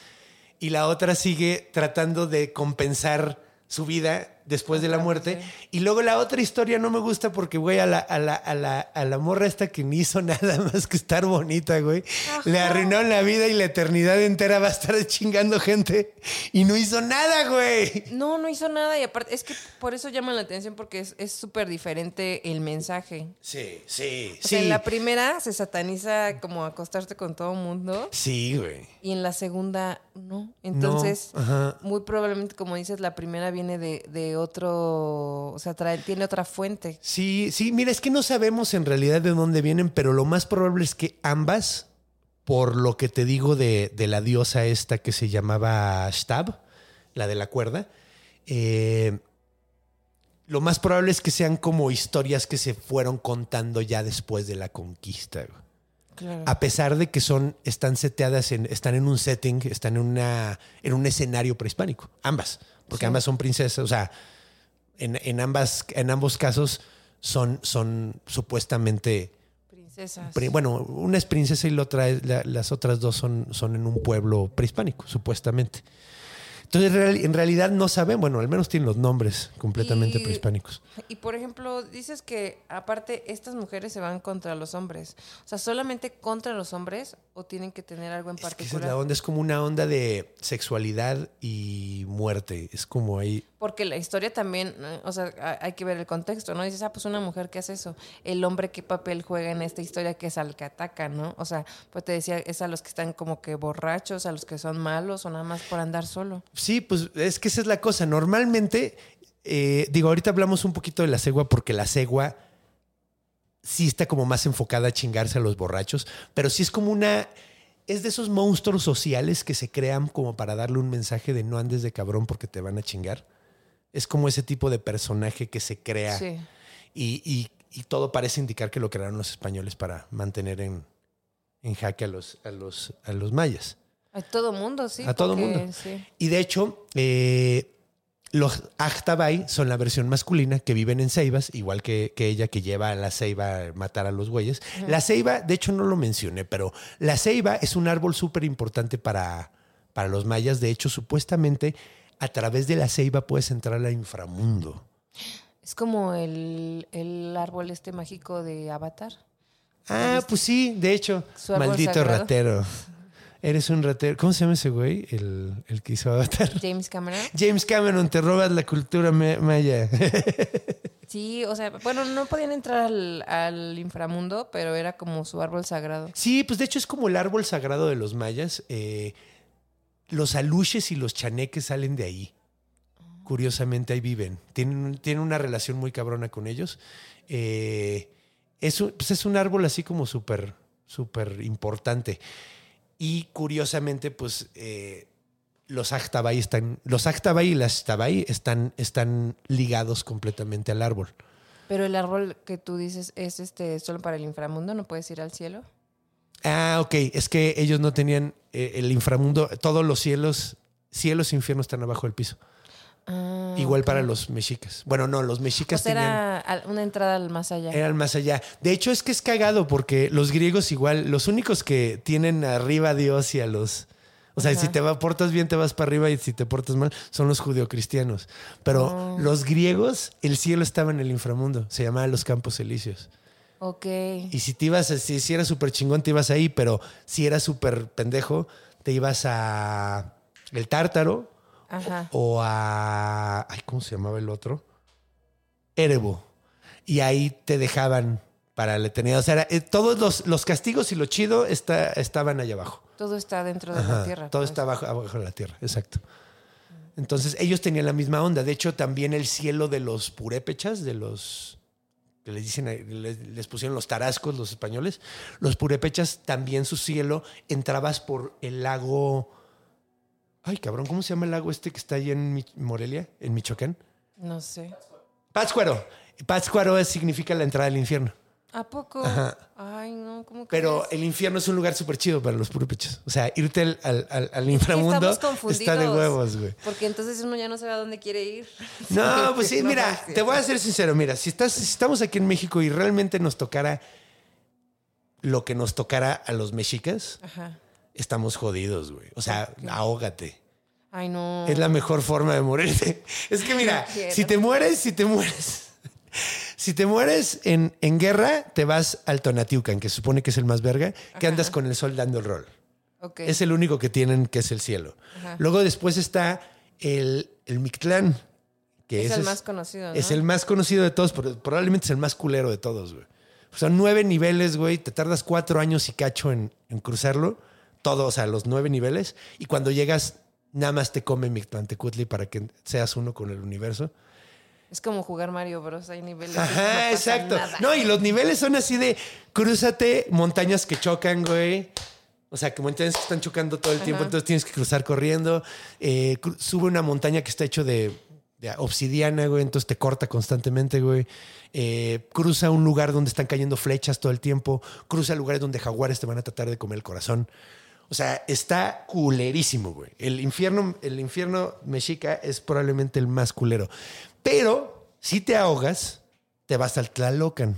Y la otra sigue tratando de compensar su vida después de la muerte. Y luego la otra historia no me gusta porque, güey, a la, a la, a la, a la morra esta que ni hizo nada más que estar bonita, güey. Le arruinaron la vida y la eternidad entera va a estar chingando gente. Y no hizo nada, güey. No, no hizo nada y aparte es que por eso llama la atención porque es súper diferente el mensaje. Sí, sí, O sea, en la primera se sataniza como acostarte con todo mundo Sí, güey. y en la segunda no. Entonces, muy probablemente, como dices, la primera viene de, de otro, o sea, trae- tiene otra fuente. Sí, sí, mira, es que no sabemos en realidad de dónde vienen, pero lo más probable es que ambas, por lo que te digo de, de la diosa esta que se llamaba Stab, la de la cuerda, eh, lo más probable es que sean como historias que se fueron contando ya después de la conquista. Claro. A pesar de que son, están seteadas en, están en un setting, están en una, en un escenario prehispánico. Ambas. Porque ambas son princesas. O sea, en, en ambas, en ambos casos son, son supuestamente. Princesas. pri- Bueno, una es princesa y la otra es- la- las otras dos son, son en un pueblo prehispánico, supuestamente. Entonces, en real- en realidad no saben, bueno, al menos tienen los nombres completamente Y- prehispánicos. Y por ejemplo, dices que aparte estas mujeres se van contra los hombres. O sea, solamente contra los hombres o tienen que tener algo en Es que esa es particular. la onda, es como una onda de sexualidad y muerte. Es como ahí. Porque la historia también, eh, o sea, ha- hay que ver el contexto, ¿no? Dices, ah, pues una mujer que hace eso. El hombre, ¿qué papel juega en esta historia que es al que ataca, ¿no? O sea, pues te decía, es a los que están como que borrachos, a los que son malos o nada más por andar solo. Sí, pues es que esa es la cosa. Normalmente, eh, digo, ahorita hablamos un poquito de la cegua porque la cegua sí está como más enfocada a chingarse a los borrachos, pero sí es como una... Es de esos monstruos sociales que se crean como para darle un mensaje de no andes de cabrón porque te van a chingar. Es como ese tipo de personaje que se crea Sí. y, y- y todo parece indicar que lo crearon los españoles para mantener en, en jaque a los, a, los, a los mayas. A todo mundo, sí. A todo porque, mundo. Sí. Y de hecho, eh, los Ajtabay son la versión masculina que viven en ceibas, igual que, que ella que lleva a la ceiba a matar a los güeyes. La ceiba, de hecho no lo mencioné, pero la ceiba es un árbol súper importante para, para los mayas. De hecho, supuestamente a través de la ceiba puedes entrar al inframundo. Es como el, el árbol este mágico de Avatar. Ah, pues sí, de hecho, maldito sagrado. ratero. Eres un ratero. ¿Cómo se llama ese güey? El, el que hizo Avatar. James Cameron. James Cameron, te robas la cultura ma- maya. Sí, o sea, bueno, no podían entrar al, al inframundo, pero era como su árbol sagrado. Sí, pues de hecho es como el árbol sagrado de los mayas. Eh, los aluches y los chaneques salen de ahí. Curiosamente ahí viven. Tienen, una relación muy cabrona con ellos. Eh, es, un, pues es un árbol así como súper, súper importante. Y curiosamente, pues eh, los Ajtabay están, los y las Tabay están, están ligados completamente al árbol. Pero el árbol que tú dices es este solo para el inframundo, no puedes ir al cielo. Ah, ok. Es que ellos no tenían eh, el inframundo, todos los cielos, cielos e infiernos están abajo del piso. Ah, Igual para los mexicas. Bueno, no, los mexicas sea, tenían. era al- una entrada al más allá. Eran más allá. De hecho, es que es cagado porque los griegos igual, los únicos que tienen arriba a Dios y a los... O sea, Ajá. si te va, portas bien, te vas para arriba y si te portas mal, son los judeocristianos. Pero Oh. los griegos, el cielo estaba en el inframundo. Se llamaban los campos elíseos. Ok. Y si te ibas, si, si eras súper chingón, te ibas ahí, pero si eras súper pendejo, te ibas a el tártaro Ajá. o a. Ay, ¿cómo se llamaba el otro? Erebo. Y ahí te dejaban para la eternidad. O sea, era- eh, todos los, los castigos y lo chido está, estaban allá abajo. Todo está dentro de Ajá, la tierra. Todo pues. está abajo, abajo de la tierra, exacto. Entonces, ellos tenían la misma onda. De hecho, también el cielo de los purépechas, de los que les dicen, les, les pusieron los tarascos, los españoles, los purépechas, también su cielo, entrabas por el lago. Ay, cabrón, ¿cómo se llama el lago este que está ahí en Morelia, en Michoacán? No sé. Pátzcuaro. Pátzcuaro significa la entrada al infierno. ¿A poco? Ajá. Ay, no, ¿cómo Pero crees? el infierno es un lugar súper chido para los purupechos. O sea, irte al, al, al- al inframundo está de huevos, güey. Porque entonces uno ya no sabe a dónde quiere ir. No, pues sí, No, mira, te voy a ser sincero, mira, si, estás, si estamos aquí en México y realmente nos tocara lo que nos tocara a los mexicas, Ajá. estamos jodidos, güey. O sea, ahógate. Ay, no. Es la mejor forma de morirte. Es que mira, No si te mueres, si te mueres. Si te mueres en, en guerra, te vas al Tonatiucan, que se supone que es el más verga, que andas con el sol dando el rol. Es el único que tienen, que es el cielo. Luego después está el, el Mictlán, que Es el más conocido, ¿no? Es el más conocido de todos, pero probablemente es el más culero de todos, güey. Son nueve niveles, güey. Te tardas cuatro años y cacho en, en cruzarlo. Todo, o sea, los nueve niveles. Y cuando llegas, nada más te come Mictlantecutli para que seas uno con el universo. Es como jugar Mario Bros. Hay niveles. no Ajá, pasa exacto. nada. No, y los niveles son así de crúzate montañas que chocan, güey. O sea, que montañas que están chocando todo el tiempo, entonces tienes que cruzar corriendo. Eh, cru- sube una montaña que está hecho de, de obsidiana, güey, entonces te corta constantemente, güey. Eh, cruza un lugar donde están cayendo flechas todo el tiempo. Cruza lugares donde jaguares te van a tratar de comer el corazón. O sea, está culerísimo, güey. El infierno, el infierno mexica es probablemente el más culero. Pero si te ahogas, te vas al Tlalocan.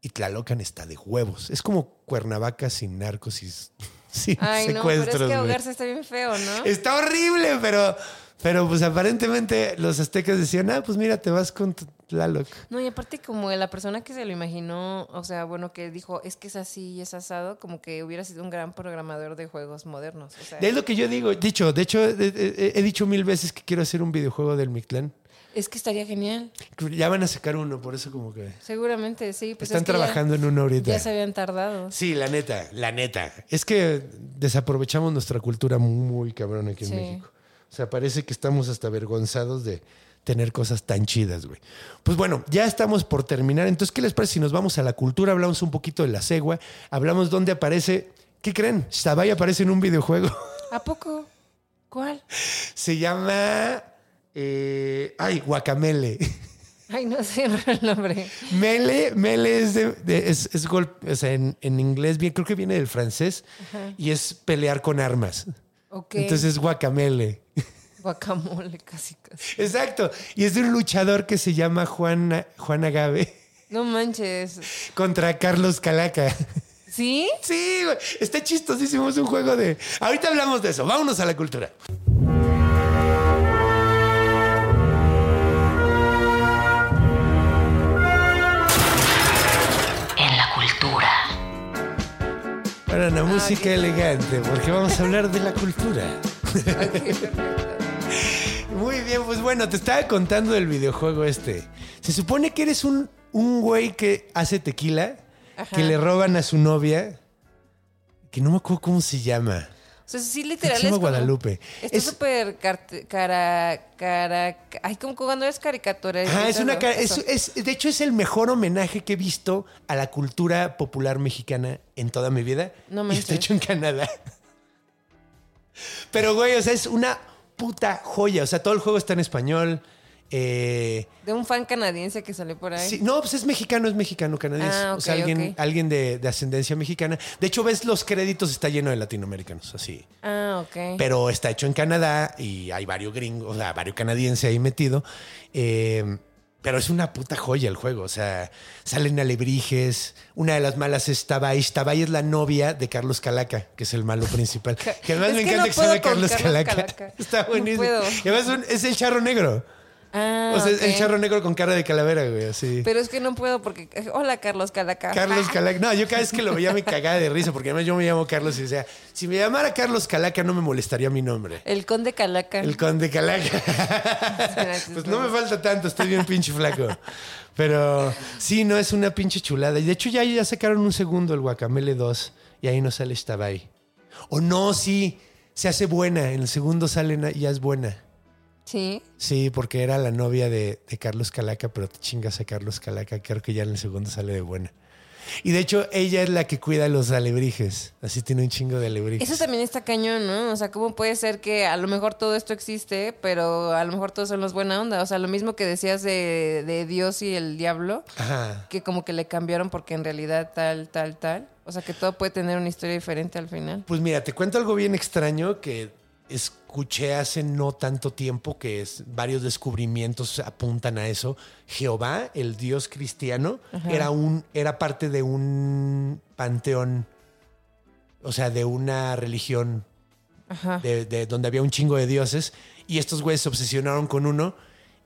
Y Tlalocan está de huevos. Es como Cuernavaca sin narcos y sin Ay, no, pero es secuestros. que ahogarse está bien feo, ¿no? Está horrible, pero, pero pues aparentemente los aztecas decían, ah, pues mira, te vas con Tlaloc. No, y aparte como la persona que se lo imaginó, o sea, bueno, que dijo, es que es así y es asado, como que hubiera sido un gran programador de juegos modernos. O sea, Es lo que yo digo. Dicho, de hecho, he, he- he dicho mil veces que quiero hacer un videojuego del Mictlán. Es que estaría genial. Ya van a sacar uno, por eso como que... Seguramente, sí. Pues Están es que ya- trabajando en uno ahorita. Ya se habían tardado. Sí, la neta, la neta. Es que desaprovechamos nuestra cultura muy cabrón aquí en Sí. México. O sea, parece que estamos hasta avergonzados de tener cosas tan chidas, güey. Pues bueno, ya estamos por terminar. Entonces, ¿qué les parece si nos vamos a la cultura? Hablamos un poquito de la cegua. Hablamos dónde aparece... ¿Qué creen? Stabay aparece en un videojuego. ¿A poco? ¿Cuál? Se llama... eh, ay, Guacamele. Ay, no sé el nombre. Mele, mele es, de, de- es, es gol- o sea, en, en inglés, bien, creo que viene del francés y es pelear con armas. Ok. Entonces es guacamele. Guacamole, casi, casi. Exacto. Y es de un luchador que se llama Juan, Juan Agave No manches. contra Carlos Calaca. ¿Sí? Sí. Está chistosísimo. Es un juego de. Ahorita hablamos de eso. Vámonos a la cultura. Para una música elegante, porque vamos a hablar de la cultura. Muy bien, pues bueno, te estaba contando del videojuego este. Se supone que eres un, un güey que hace tequila, que le roban a su novia, que no me acuerdo cómo se llama. O sea, sí, literal es como- Guadalupe. Está Es- súper cart- cara, cara... Ay, como cuando eres caricatura. Ajá, es una es- es- de hecho, es el mejor homenaje que he visto a la cultura popular mexicana en toda mi vida. No y está hecho en Canadá. Pero, güey, o sea, es una puta joya. O sea, todo el juego está en español. Eh, De un fan canadiense que salió por ahí. sí, no, pues es mexicano, es mexicano, canadiense. Ah, o sea, alguien, alguien de, de ascendencia mexicana. De hecho, ves los créditos, está lleno de latinoamericanos, así. Ah, ok. Pero está hecho en Canadá y hay varios gringos, o sea, varios canadienses ahí metido. Eh, pero es una puta joya el juego. O sea, salen alebrijes. Una de las malas es Tabay. Tabay es la novia de Carlos Calaca, que es el malo principal. Que además Es me que encanta no que se llame puedo con Carlos, Carlos Calaca. Calaca. Está buenísimo. Y además es el charro negro. Ah, o sea, el charro negro con cara de calavera, güey, así. Pero es que no puedo porque... Hola, Carlos Calaca. Carlos Calaca. No, yo cada vez que lo veía me cagaba de risa, porque además yo me llamo Carlos y decía, si me llamara Carlos Calaca no me molestaría mi nombre. El conde Calaca. El conde Calaca. pues no me falta tanto, estoy bien pinche flaco. Pero sí, no es una pinche chulada. Y de hecho ya, ya sacaron un segundo, el Guacamele 2, y ahí no sale Stabay. O no, sí, se hace buena. En el segundo sale y ya es buena. Sí. Sí, porque era la novia de, de Carlos Calaca, pero te chingas a Carlos Calaca. Creo que ya en el segundo sale de buena. Y de hecho, ella es la que cuida los alebrijes. Así tiene un chingo de alebrijes. Eso también está cañón, ¿no? O sea, ¿cómo puede ser que a lo mejor todo esto existe, pero a lo mejor todos son los buena onda? O sea, lo mismo que decías de, de Dios y el diablo, Ajá. que como que le cambiaron porque en realidad tal, tal, tal. O sea, que todo puede tener una historia diferente al final. Pues mira, te cuento algo bien extraño que escuché hace no tanto tiempo, que es varios descubrimientos apuntan a eso. Jehová, el Dios cristiano, era un, era parte de un panteón, o sea, de una religión Ajá. de, de donde había un chingo de dioses. Y estos güeyes se obsesionaron con uno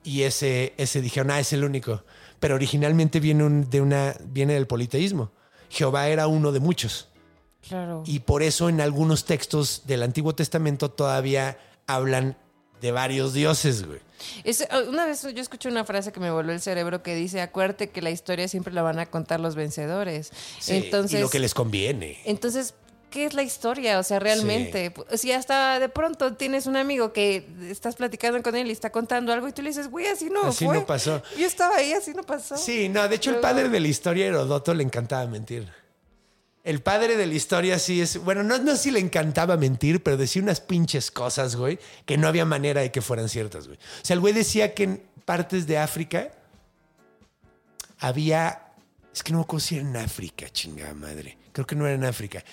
y ese, ese dijeron, ah, es el único. Pero originalmente viene, un- de una, viene del politeísmo. Jehová era uno de muchos. Claro. Y por eso en algunos textos del Antiguo Testamento todavía hablan de varios dioses, güey. Es- una vez yo escuché una frase que me volvió el cerebro que dice, acuérdate que la historia siempre la van a contar los vencedores. Sí, entonces, y lo que les conviene. entonces, ¿qué es la historia? O sea, realmente, si hasta de pronto tienes un amigo que estás platicando con él y está contando algo y tú le dices, güey, así no Así fue. no pasó. Yo estaba ahí, así no pasó. Sí, no, de hecho el padre de la historia, Herodoto, le encantaba mentir. El padre de la historia sí es, bueno, no, no sé si le encantaba mentir, pero decía unas pinches cosas, güey, que no había manera de que fueran ciertas, güey. O sea, el güey decía que en partes de África había, es que no me acuerdo si era en África, chingada madre. Creo que no era en África.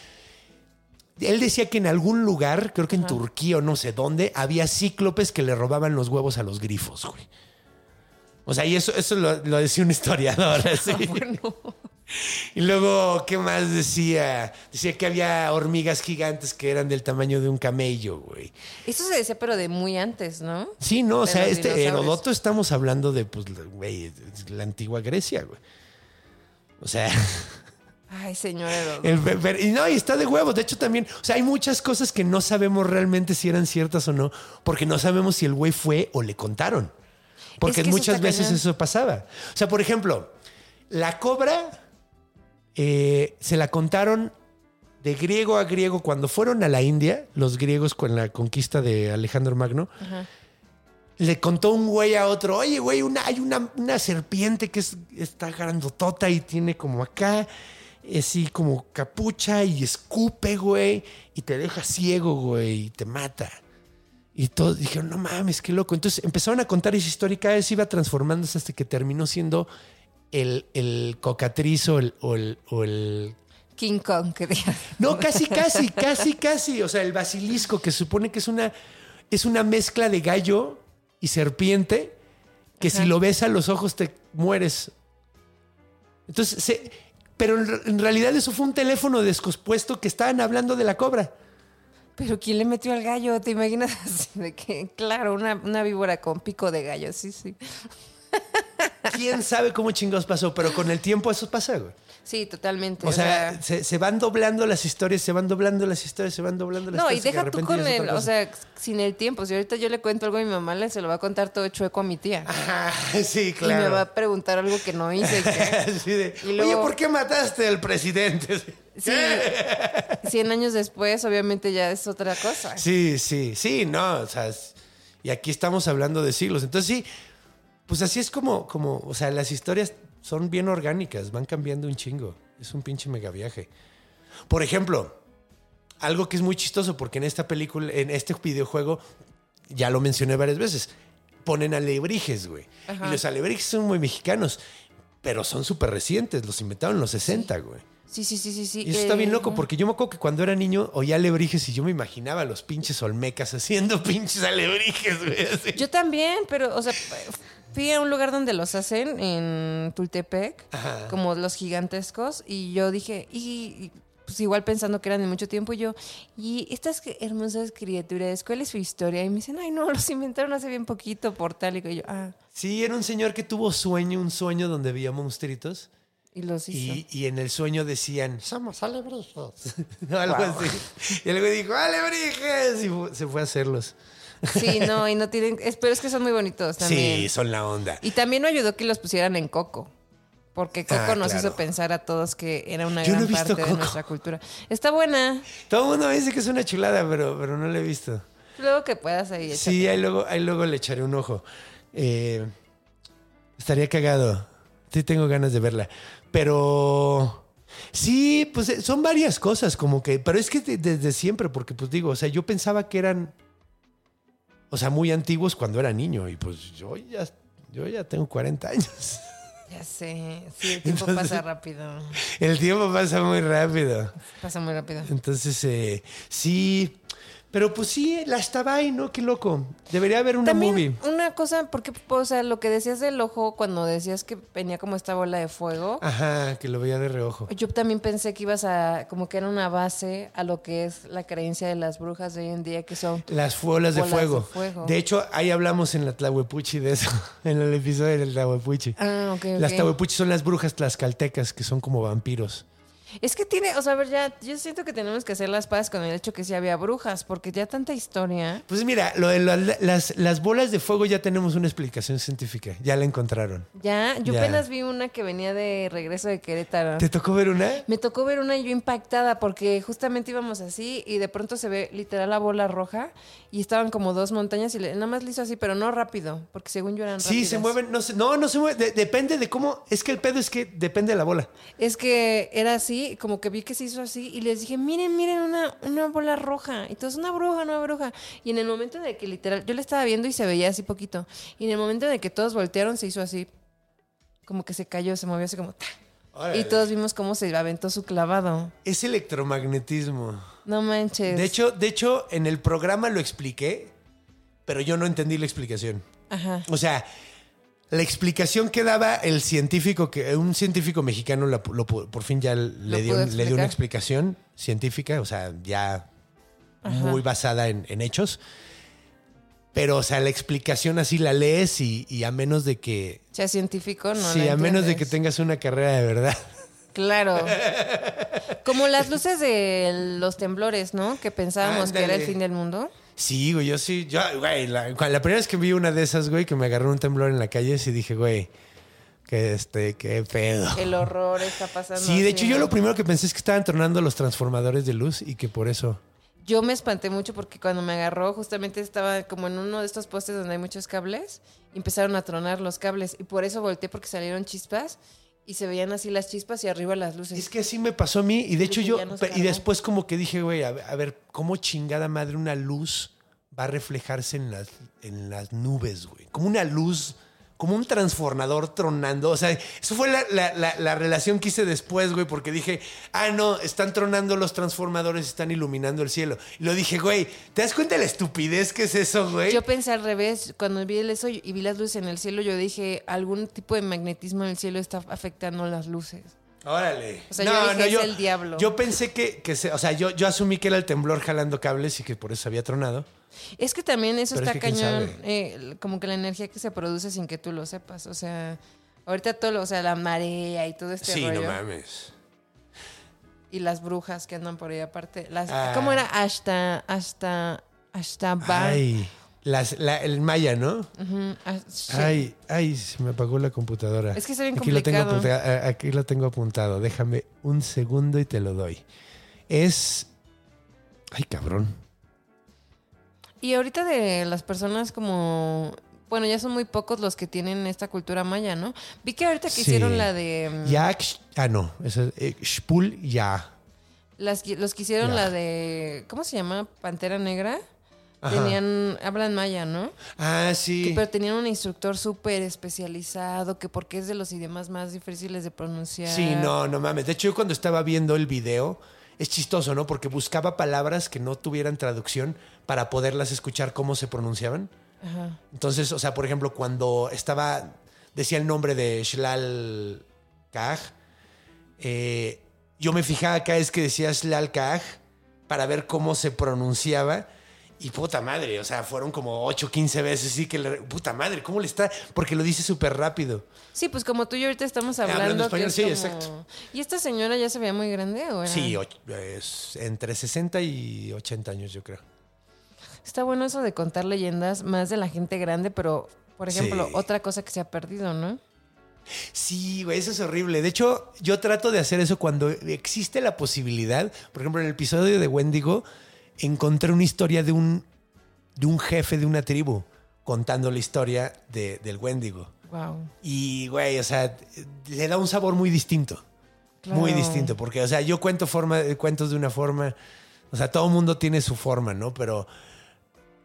Él decía que en algún lugar, creo que en Turquía o no sé dónde, había cíclopes que le robaban los huevos a los grifos, güey. O sea, y eso, eso lo, lo decía un historiador, así. Y luego, ¿qué más decía? Decía que había hormigas gigantes que eran del tamaño de un camello, güey. Eso se decía, pero de muy antes, ¿no? Sí, no, o sea, este. Herodoto estamos hablando de, pues, güey, la antigua Grecia, güey. O sea, Ay, señor Herodoto. y no, y está de huevos. De hecho, también, o sea, hay muchas cosas que no sabemos realmente si eran ciertas o no, porque no sabemos si el güey fue o le contaron. Porque Es que eso muchas veces cañón. eso pasaba. O sea, por ejemplo, la cobra eh, se la contaron de griego a griego cuando fueron a la India, los griegos con la conquista de Alejandro Magno. Le contó un güey a otro, oye, güey, una, hay una, una serpiente que es, está grandotota y tiene como acá, así como capucha y escupe, güey, y te deja ciego, güey, y te mata. Y todos dijeron, no mames, qué loco. Entonces empezaron a contar esa historia y cada vez iba transformándose hasta que terminó siendo el, el cocatriz o el, o el, o el King Kong, que no, casi, casi, casi, casi. O sea, el basilisco, que supone que es una, es una mezcla de gallo y serpiente, que si lo ves a los ojos te mueres. Entonces, se- pero en, realidad eso fue un teléfono descompuesto que estaban hablando de la cobra. Pero ¿quién le metió al gallo? ¿Te imaginas de que, claro, una, una víbora con pico de gallo? Sí, sí. ¿Quién sabe cómo chingados pasó? Pero con el tiempo eso pasa, güey. Sí, totalmente. O sea, se, se van doblando las historias, se van doblando las historias, se van doblando las no, y historias. que de deja tú con el, o sea, sin el tiempo. Si ahorita yo le cuento algo a mi mamá, le se lo va a contar todo chueco a mi tía. Ah, sí, Y claro. me va a preguntar algo que no hice. de, Y luego- Oye, ¿por qué mataste al presidente? sí, cien años después, obviamente ya es otra cosa. Sí, sí, sí, no, o sea, y aquí estamos hablando de siglos. Entonces sí, pues así es como, como, o sea, las historias son bien orgánicas, van cambiando un chingo. Es un pinche mega viaje. Por ejemplo, algo que es muy chistoso porque en esta película, en este videojuego, ya lo mencioné varias veces, ponen alebrijes, güey. Ajá. Y los alebrijes son muy mexicanos, pero son súper recientes, los inventaron en los 60, güey. Sí, sí, sí, sí. sí. Y eso está bien Eh, loco, porque yo me acuerdo que cuando era niño oía alebrijes y yo me imaginaba a los pinches olmecas haciendo pinches alebrijes, güey. así. Yo también, pero, o sea, fui a un lugar donde los hacen, en Tultepec, Ajá. como los gigantescos, y yo dije, y, y, pues igual pensando que eran de mucho tiempo, y yo, y estas hermosas criaturas, ¿cuál es su historia? Y me dicen, ay, no, los inventaron hace bien poquito por tal, y yo, ah, Sí, era un señor que tuvo sueño, un sueño donde veía monstruitos. y los hizo. Y, y en el sueño decían, somos alebrijes. Algo Wow. así. Y el güey dijo, alebrijes. Y se fue a hacerlos. Sí, no, y no tienen, pero es que son muy bonitos también. Sí, son la onda. Y también no ayudó que los pusieran en Coco. Porque Coco Ah, nos hizo pensar a todos que era una Yo gran parte de nuestra cultura. Está buena. Todo el mundo me dice que es una chulada, pero, pero no la he visto. Luego que puedas ahí. Sí, ahí luego, ahí luego le echaré un ojo. Eh, estaría cagado. Sí, tengo ganas de verla. Pero. Sí, pues eh, son varias cosas, como que, pero es que de- desde siempre, porque pues digo, o sea, yo pensaba que eran, o sea, muy antiguos cuando era niño y pues yo ya, yo ya tengo 40 años. Ya sé, sí, el tiempo Entonces- pasa rápido. El tiempo pasa muy rápido. Pasa muy rápido. Entonces, eh, sí, pero pues sí, la estaba ahí, ¿no? Qué loco. Debería haber una También movie. una cosa, porque, o sea, lo que decías del ojo cuando decías que venía como esta bola de fuego, Ajá, que lo veía de reojo. yo también pensé que ibas a, como que era una base a lo que es la creencia de las brujas de hoy en día, que son Las bolas de Bolas de fuego. fuego. De hecho, ahí hablamos en la Tlahuepuchi de eso, en el episodio del Tlahuepuchi. Ah, ok. Las Tlahuepuchi son las brujas tlaxcaltecas que son como vampiros. Es que tiene, o sea, a ver, ya, yo siento que tenemos que hacer las paz con el hecho que sí había brujas, porque ya tanta historia. Pues mira, lo de la- las, las bolas de fuego ya tenemos una explicación científica. Ya la encontraron. Ya, yo Ya. apenas vi una que venía de regreso de Querétaro. ¿Te tocó ver una? Me tocó ver una y yo impactada porque justamente íbamos así y de pronto se ve literal la bola roja y estaban como dos montañas y le- nada más le hizo así, pero no rápido, porque según yo eran Sí, rápidas. se mueven. No, se- no, no se mueven. de- depende de cómo. Es que el pedo es que depende de la bola. Es que era así, como que vi que se hizo así y les dije, miren, miren, una, una bola roja. Y todos, una bruja, una bruja. Y en el momento de que literal, yo la estaba viendo y se veía así poquito. Y en el momento de que todos voltearon, se hizo así, como que se cayó, se movió así como... ¡ta! Y todos vimos cómo se aventó su clavado. Es electromagnetismo. No manches. De hecho, de hecho, en el programa lo expliqué, pero yo no entendí la explicación. Ajá. O sea, la explicación que daba el científico, que un científico mexicano la lo por fin ya le dio, le dio una explicación científica, o sea, ya muy basada en, en hechos. Pero, o sea, la explicación así la lees y, y a menos de que... sea científico, no sí, a menos de que tengas una carrera de verdad. Claro. Como las luces de los temblores, ¿no? Que pensábamos que era el fin del mundo. Sí, güey, yo sí, yo, güey, la, primera vez que vi una de esas, güey, que me agarró un temblor en la calle, sí dije, güey, que este, qué pedo. El horror está pasando. Sí, de hecho yo lo primero que pensé es que estaban tronando los transformadores de luz y que por eso... Yo me espanté mucho porque cuando me agarró, justamente estaba como en uno de estos postes donde hay muchos cables. Y empezaron a tronar los cables. Y por eso volteé porque salieron chispas. Y se veían así las chispas y arriba las luces. Es que así me pasó a mí y de hecho yo... Y después como que dije, güey, a, ver- a ver, ¿cómo chingada madre una luz va a reflejarse en las, en las nubes, güey? Como una luz, como un transformador tronando. O sea, eso fue la, la- la- la relación que hice después, güey, porque dije, ah, no, están tronando los transformadores, están iluminando el cielo. Y lo dije, güey, ¿te das cuenta de la estupidez que es eso, güey? Yo pensé al revés, cuando vi el eso y vi las luces en el cielo, yo dije, algún tipo de magnetismo en el cielo está afectando las luces. Órale. O sea, yo dije, es el diablo. Yo pensé que, que se- o sea, yo, yo asumí que era el temblor jalando cables y que por eso había tronado. Es que también eso Pero es está que cañón, eh, como que la energía que se produce sin que tú lo sepas. O sea, ahorita todo, lo- o sea, la marea y todo este sí, rollo. no mames. y las brujas que andan por ahí aparte. Las, Ah. ¿Cómo era? Hasta, hasta, hasta Ay, las, la- el maya, ¿no? Ay, ay, se me apagó la computadora. Es que está bien aquí lo, tengo complicado. a- aquí lo tengo apuntado. Déjame un segundo y te lo doy. Es... Ay, cabrón. Y ahorita de las personas como... Bueno, ya son muy pocos los que tienen esta cultura maya, ¿no? Vi que ahorita que Sí. hicieron la de... mm, Yak... Ah, no. Eso es... eh, Shpul ya. Las, los que hicieron Ya. la de... ¿Cómo se llama? Pantera Negra. Ajá. Tenían... Hablan maya, ¿no? Ah, Que- sí. pero tenían un instructor súper especializado, que porque es de los idiomas más difíciles de pronunciar. Sí, no, no mames. De hecho, yo cuando estaba viendo el video, es chistoso, ¿no? Porque buscaba palabras que no tuvieran traducción para poderlas escuchar cómo se pronunciaban. Ajá. Entonces, o sea, por ejemplo, cuando estaba, decía el nombre de Shlal Kaj, eh, yo me fijaba cada vez que decía Shlal Kaj para ver cómo se pronunciaba. Y puta madre, o sea, fueron como 8, 15 veces, sí que le, puta madre, ¿cómo le está? Porque lo dice súper rápido. Sí, pues como tú y yo ahorita estamos Hablando hablando. español, es sí, como- exacto. ¿Y esta señora ya se veía muy grande o era? Sí, es entre 60 y 80 años, yo creo. Está bueno eso de contar leyendas más de la gente grande, pero, por ejemplo, Sí. otra cosa que se ha perdido, ¿no? Sí, güey, eso es horrible. De hecho, yo trato de hacer eso cuando existe la posibilidad. Por ejemplo, en el episodio de Wendigo, encontré una historia de un, de un jefe de una tribu contando la historia de- del Wendigo. Wow. Y, güey, o sea, le da un sabor muy distinto. Muy distinto, porque, o sea, yo cuento forma, cuentos de una forma, o sea, todo el mundo tiene su forma, ¿no? Pero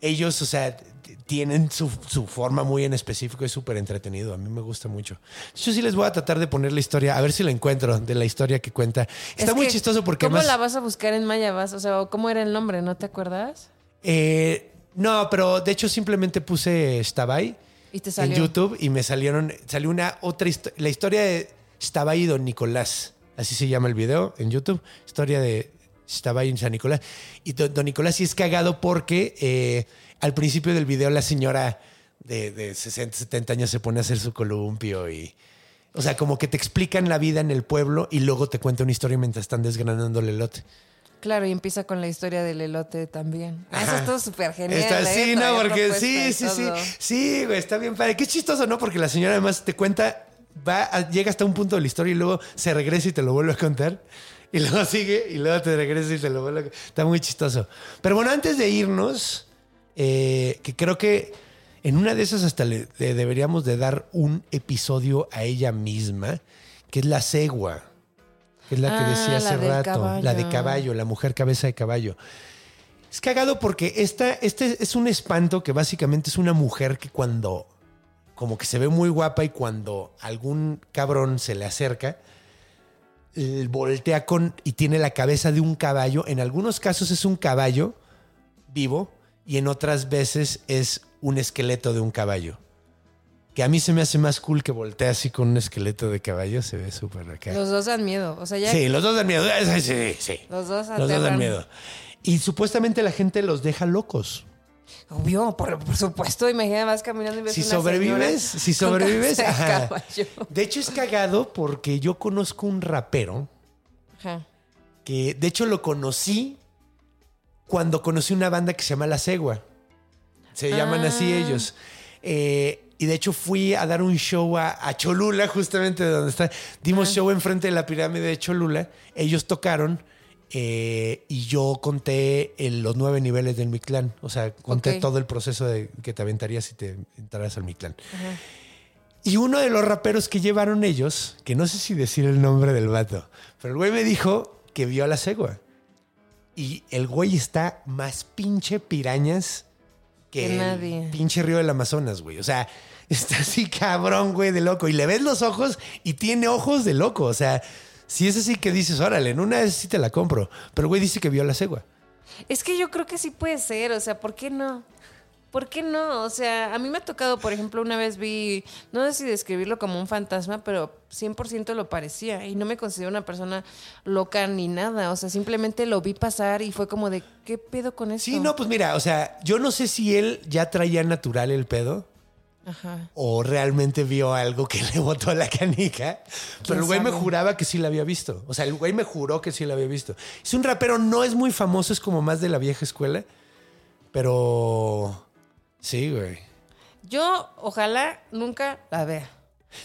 ellos, o sea, tienen su, su forma muy en específico, es súper entretenido, a mí me gusta mucho. Yo sí les voy a tratar de poner la historia, a ver si la encuentro, de la historia que cuenta. Está Es muy que, chistoso porque ¿Cómo la vas a buscar en Maya? Vas, o sea, ¿cómo era el nombre? ¿No te acuerdas? Eh, no, pero de hecho simplemente puse Stabay Y te en. YouTube y me salieron, salió una otra historia, la historia de Stabay y Don Nicolás, así se llama el video en YouTube, historia de Stabay y San Nicolás. Y Don, Don Nicolás sí es cagado porque eh, al principio del video la señora de, de 60, 70 años se pone a hacer su columpio y... O sea, como que te explican la vida en el pueblo y luego te cuenta una historia mientras están desgranando el elote. Claro, y empieza con la historia del elote también. Ah, Eso Ajá. es todo súper genial. Está, ¿eh? sí, no, porque sí, sí, sí. Sí, güey, está bien padre. Qué chistoso, ¿no? Porque la señora además te cuenta, va, a- llega hasta un punto de la historia y luego se regresa y te lo vuelve a contar. Y luego sigue y luego te regresa y te lo vuelve. Está muy chistoso. Pero bueno, antes de irnos, eh, que creo que en una de esas hasta le, le deberíamos de dar un episodio a ella misma, que es la cegua. Que es la que Ah, decía hace rato. La de caballo. la mujer cabeza de caballo. Es cagado porque esta, este es un espanto que básicamente es una mujer que cuando como que se ve muy guapa y cuando algún cabrón se le acerca, voltea con y tiene la cabeza de un caballo. En algunos casos es un caballo vivo y en otras veces es un esqueleto de un caballo. Que a mí se me hace más cool que voltea así con un esqueleto de caballo. Se ve súper acá. Los dos dan miedo. O sea, ya Sí, los dos dan miedo. Sí, sí, sí. los dos Los dos dan miedo. Y supuestamente la gente los deja locos. Obvio, por, por supuesto. Imagina, vas caminando y ves Si una sobrevives, si sobrevives, ajá. De hecho es cagado porque yo conozco un rapero Ajá. que de hecho lo conocí cuando conocí una banda que se llama La Cegua. Se llaman así Ah. ellos. Eh, y de hecho fui a dar un show a, a Cholula, justamente de donde está. Dimos show enfrente de la pirámide de Cholula. Ellos tocaron eh, y yo conté los nueve niveles del Mictlán. O sea, conté todo el proceso de, que te aventarías si te entraras al Mictlán. Y uno de los raperos que llevaron ellos, que no sé si decir el nombre del vato, pero el güey me dijo que vio a la cegua. Y el güey está más pinche pirañas que, Que el pinche río del Amazonas, güey. O sea, está así cabrón, güey, de loco. Y le ves los ojos y tiene ojos de loco. O sea, si es así que dices, órale, en una vez sí te la compro. Pero güey dice que vio la cegua. Es que yo creo que sí puede ser, o sea, ¿por qué no? ¿Por qué no? O sea, a mí me ha tocado, por ejemplo, una vez vi, no sé si describirlo como un fantasma, pero 100% lo parecía y no me considero una persona loca ni nada, o sea, simplemente lo vi pasar y fue como de, ¿qué pedo con eso? Sí, no, pues mira, o sea, yo no sé si él ya traía natural el pedo. Ajá. o realmente vio algo que le botó la canica. Pero el güey me juraba que sí la había visto. O sea, el güey me juró que sí la había visto. Es un rapero, no es muy famoso, es como más de la vieja escuela. Pero sí, güey. Yo, ojalá, nunca la vea.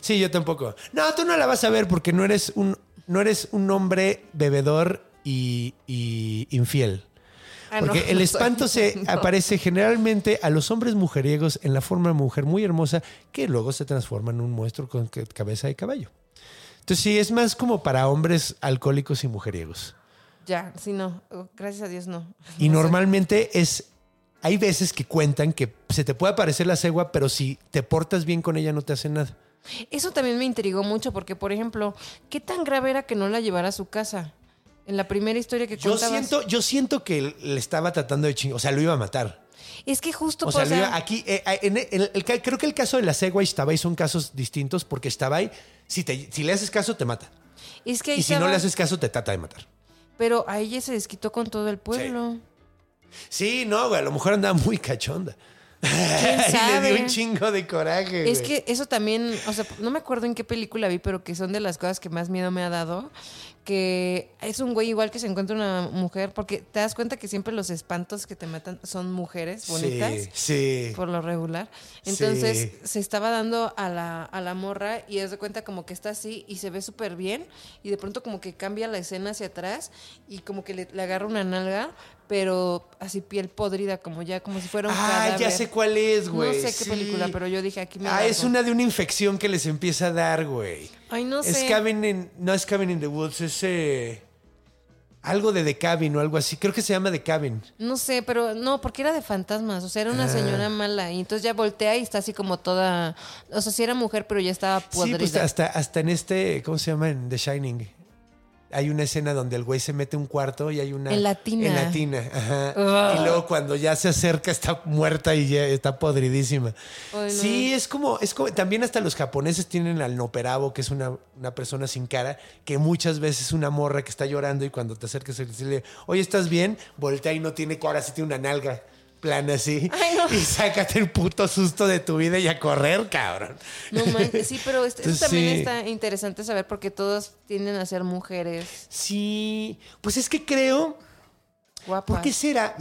Sí, yo tampoco. No, tú no la vas a ver porque no eres un, no eres un hombre bebedor y, y infiel. Ah, Porque el no espanto se No. aparece generalmente a los hombres mujeriegos en la forma de mujer muy hermosa que luego se transforma en un monstruo con ca- cabeza de caballo. Entonces sí, es más como para hombres alcohólicos y mujeriegos. Ya, sí, no. Gracias a Dios, no. Y No sé. normalmente es... Hay veces que cuentan que se te puede aparecer la cegua, pero si te portas bien con ella no te hace nada. Eso también me intrigó mucho porque, por ejemplo, ¿qué tan grave era que no la llevara a su casa? En la primera historia que Yo contabas. siento, yo siento que le estaba tratando de chingar, o sea, lo iba a matar. Es que justo O sea, pues, lo iba- aquí, eh, eh, en el- creo que el caso de la cegua y Stabay son casos distintos porque Stabay, si, te, si le haces caso, te mata. es que ahí Y si no le haces caso, te trata de matar. Pero a ella se desquitó con todo el pueblo. Sí, no, güey, a lo mejor andaba muy cachonda. ¿Quién y le dio un chingo de coraje. Es güey. que eso también, o sea, no me acuerdo en qué película vi, pero que son de las cosas que más miedo me ha dado. Que es un güey igual que se encuentra una mujer, porque te das cuenta que siempre los espantos que te matan son mujeres bonitas. Sí, sí. por lo regular. Entonces Sí. se estaba dando a la, a la morra y es de cuenta como que está así y se ve súper bien y de pronto como que cambia la escena hacia atrás y como que le, le agarra una nalga, pero así piel podrida, como ya, como si fuera un Ah, ya sé cuál es, güey. No sé qué Sí. película, pero yo dije aquí me Ah, es una de una infección que les empieza a dar, güey. Ay, no Es sé. Cabin in, no es Cabin in the Woods, es eh, algo de The Cabin o algo así. Creo que se llama The Cabin. No sé, pero no, porque era de fantasmas, o sea, era una señora mala y entonces ya voltea y está así como toda, o sea, sí era mujer, pero ya estaba Sí, podrida. pues hasta, hasta en este, ¿cómo se llama? En The Shining. Hay una escena donde el güey se mete un cuarto y hay una... En la tina. En la tina, ajá. Y luego cuando ya se acerca está muerta y ya está podridísima. Ay, no. Sí, es como, es como... También hasta los japoneses tienen al noperabo, que es una, una persona sin cara, que muchas veces es una morra que está llorando y cuando te acercas y le oye, ¿estás bien? Voltea y no tiene cara, sí tiene una nalga plana así. Ay, no. Y sácate el puto susto de tu vida y a correr, cabrón. No manches, sí, pero este- eso también sí. está interesante saber porque todos tienden a ser mujeres Sí, pues es que creo, guapas. ¿por qué será?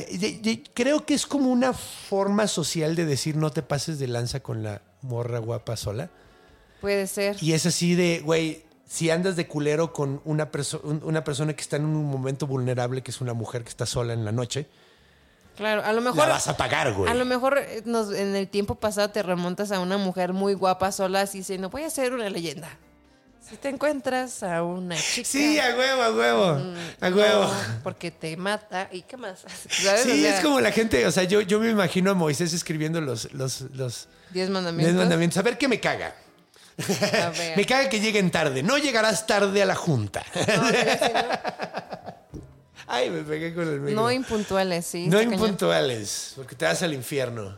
Creo que es como una forma social de decir no te pases de lanza con la morra guapa sola. Puede ser. Y es así de, güey, si andas de culero con una, perso- un- una persona que está en un momento vulnerable, que es una mujer que está sola en la noche, Claro, a lo la mejor vas a pagar, güey. a lo mejor eh, nos- en el tiempo pasado te remontas a una mujer muy guapa sola así diciendo, voy a ser una leyenda. Si te encuentras a una chica Sí, a huevo, a huevo, a huevo. no, porque te mata y qué más. ¿Sabes? Sí, O sea, es como la gente, o sea, yo, yo me imagino a Moisés escribiendo los, los, los diez diez mandamientos. mandamientos. A ver qué me caga. A ver. Me caga que lleguen tarde. No llegarás tarde a la junta. Ay, me pegué con el micro. No impuntuales, sí. No impuntuales, porque te vas al infierno.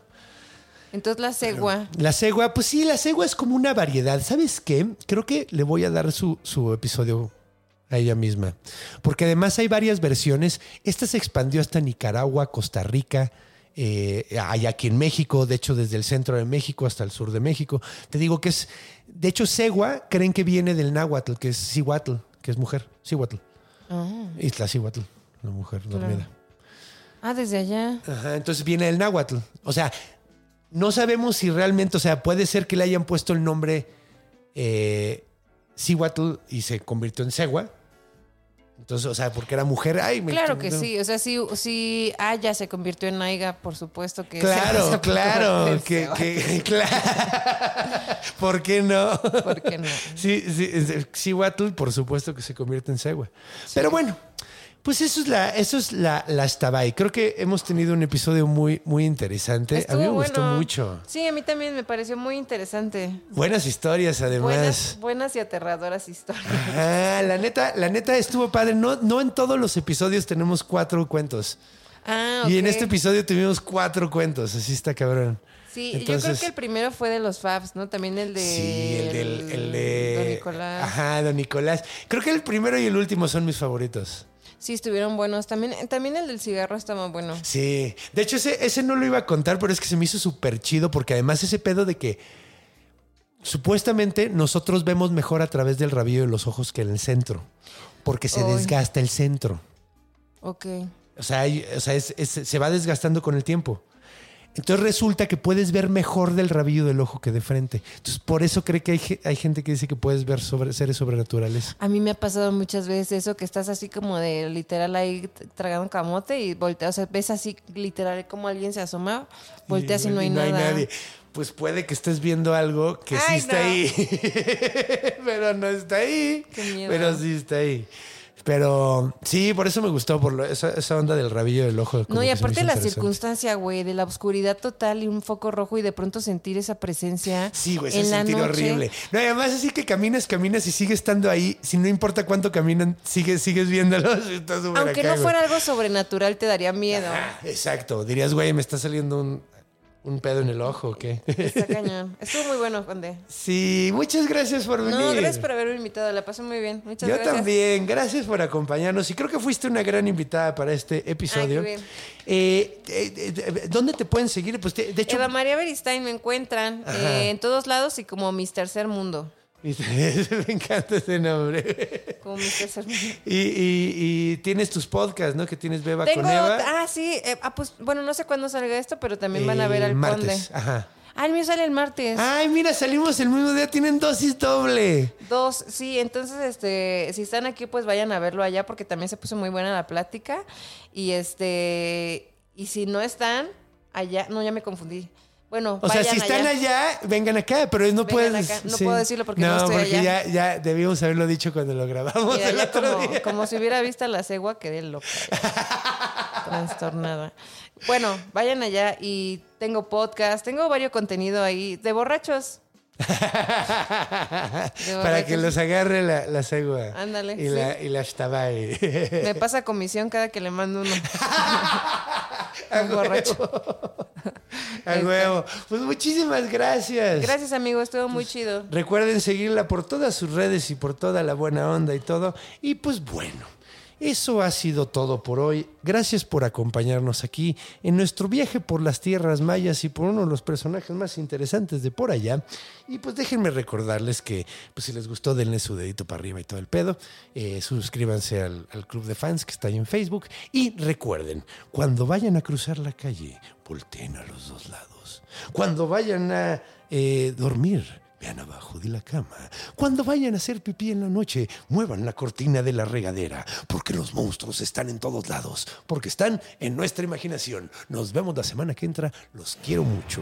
Entonces la cegua. La cegua, pues sí, la cegua es como una variedad. ¿Sabes qué? Creo que le voy a dar su, su episodio a ella misma. Porque además hay varias versiones. Esta se expandió hasta Nicaragua, Costa Rica, eh, hay aquí en México, de hecho desde el centro de México hasta el sur de México. Te digo que es, de hecho, cegua creen que viene del náhuatl, que es cihuatl, que es mujer, cihuatl. Oh. Isla cihuatl, la mujer dormida. Ah, desde allá. Ajá, entonces viene el náhuatl. O sea, no sabemos si realmente, o sea, puede ser que le hayan puesto el nombre eh, Cihuatl y se convirtió en Segua. Entonces, o sea, porque era mujer. Ay, me Claro que no. sí. O sea, si, si Aya se convirtió en Aiga, por supuesto que. Claro, claro, que, que- claro. ¿Por qué no? ¿Por qué no? Sí, sí, Cihuatl, por supuesto que se convierte en Segua. Pero bueno, pues eso es la, eso es la, la Estabay. Creo que hemos tenido un episodio muy, muy interesante. a mí me gustó mucho. Sí, a mí también me pareció muy interesante. Buenas historias, además. Buenas, buenas y aterradoras historias. Ah, la neta, la neta estuvo padre. No, no en todos los episodios tenemos cuatro cuentos. Ah, Y en este episodio tuvimos cuatro cuentos. Así está cabrón. Sí, yo creo Entonces- que el primero fue de los Fabs, ¿no? También el de. Sí, el del. El de Don Nicolás. Ajá, Don Nicolás. Creo que el primero y el último son mis favoritos. Sí, estuvieron buenos. También, también el del cigarro estaba bueno. Sí. De hecho, ese, ese no lo iba a contar, pero es que se me hizo súper chido porque además ese pedo de que supuestamente nosotros vemos mejor a través del rabillo de los ojos que en el centro. Porque se desgasta el centro. Ok. O sea, hay- o sea, es- es- se va desgastando con el tiempo. Entonces resulta que puedes ver mejor del rabillo del ojo que de frente. Entonces, por eso cree que hay, ge- hay gente que dice que puedes ver sobre, seres sobrenaturales. A mí me ha pasado muchas veces eso, que estás así como de literal ahí tragando camote y volteas, o sea, ves así literal como alguien se asoma, volteas y, no hay nada. nadie. Pues puede que estés viendo algo que sí está no. ahí, pero no está ahí. Qué miedo. Pero sí está ahí. Pero sí, por eso me gustó, por lo- esa, esa onda del rabillo del ojo. No, y aparte la circunstancia, güey, de la oscuridad total y un foco rojo y de pronto sentir esa presencia. Sí, güey, se en la sentir noche. horrible. No, y además así que caminas, caminas y sigues estando ahí. Si no importa cuánto caminan, sigues, sigues viéndolos. Aunque acá, no fuera algo sobrenatural, te daría miedo. Ah, exacto. Dirías, güey, me está saliendo un, un pedo en el ojo, ¿o qué? Está cañón. Estuvo muy bueno, Conde. sí, muchas gracias por venir. No, gracias por haberme invitado. La pasé muy bien. Muchas Yo gracias. también, gracias por acompañarnos y creo que fuiste una gran invitada para este episodio. Ay, qué bien. Eh, eh, eh, ¿Dónde te pueden seguir? Pues te- de hecho, Eva María Beristain me encuentran eh, en todos lados y como Mis Tercer Mundo. Me encanta ese nombre. Como. Y, y- y tienes tus podcasts, ¿no? Que tienes Beba Tengo, con Eva. ah, sí, eh, ah, pues, bueno, no sé cuándo salga esto, pero también van a ver el al martes. conde. Ajá. Ah, el mío sale el martes. Ay, mira, salimos el mismo día. Tienen dosis doble. Dos, sí, entonces, este, si están aquí, pues vayan a verlo allá porque también se puso muy buena la plática. Y este, y si no están allá, no, ya me confundí. Bueno, O sea, si están allá, vengan acá, pero no acá. No puedo decirlo porque no no estoy porque allá. ya, ya debíamos haberlo dicho cuando lo grabamos Mira, el otro como, día. como si hubiera visto a la cegua, quedé loca. Trastornada. Bueno, vayan allá y tengo podcast, tengo varios contenido ahí de borrachos. Para que los agarre la, la cegua. Ándale, Y sí. la, y la shtabai. Me pasa comisión cada que le mando uno. A Un borracho. A huevo. Pues muchísimas gracias. Gracias, amigo, estuvo muy chido. Recuerden seguirla por todas sus redes y por toda la buena onda y todo. Y pues bueno, eso ha sido todo por hoy. Gracias por acompañarnos aquí en nuestro viaje por las tierras mayas y por uno de los personajes más interesantes de por allá. Y pues déjenme recordarles que pues si les gustó denle su dedito para arriba y todo el pedo. Eh, suscríbanse al, club de fans que está ahí en Facebook. Y recuerden, cuando vayan a cruzar la calle, volteen a los dos lados. Cuando vayan a eh, dormir, Vean abajo de la cama. Cuando vayan a hacer pipí en la noche, muevan la cortina de la regadera, porque los monstruos están en todos lados, porque están en nuestra imaginación. Nos vemos la semana que entra. Los quiero mucho.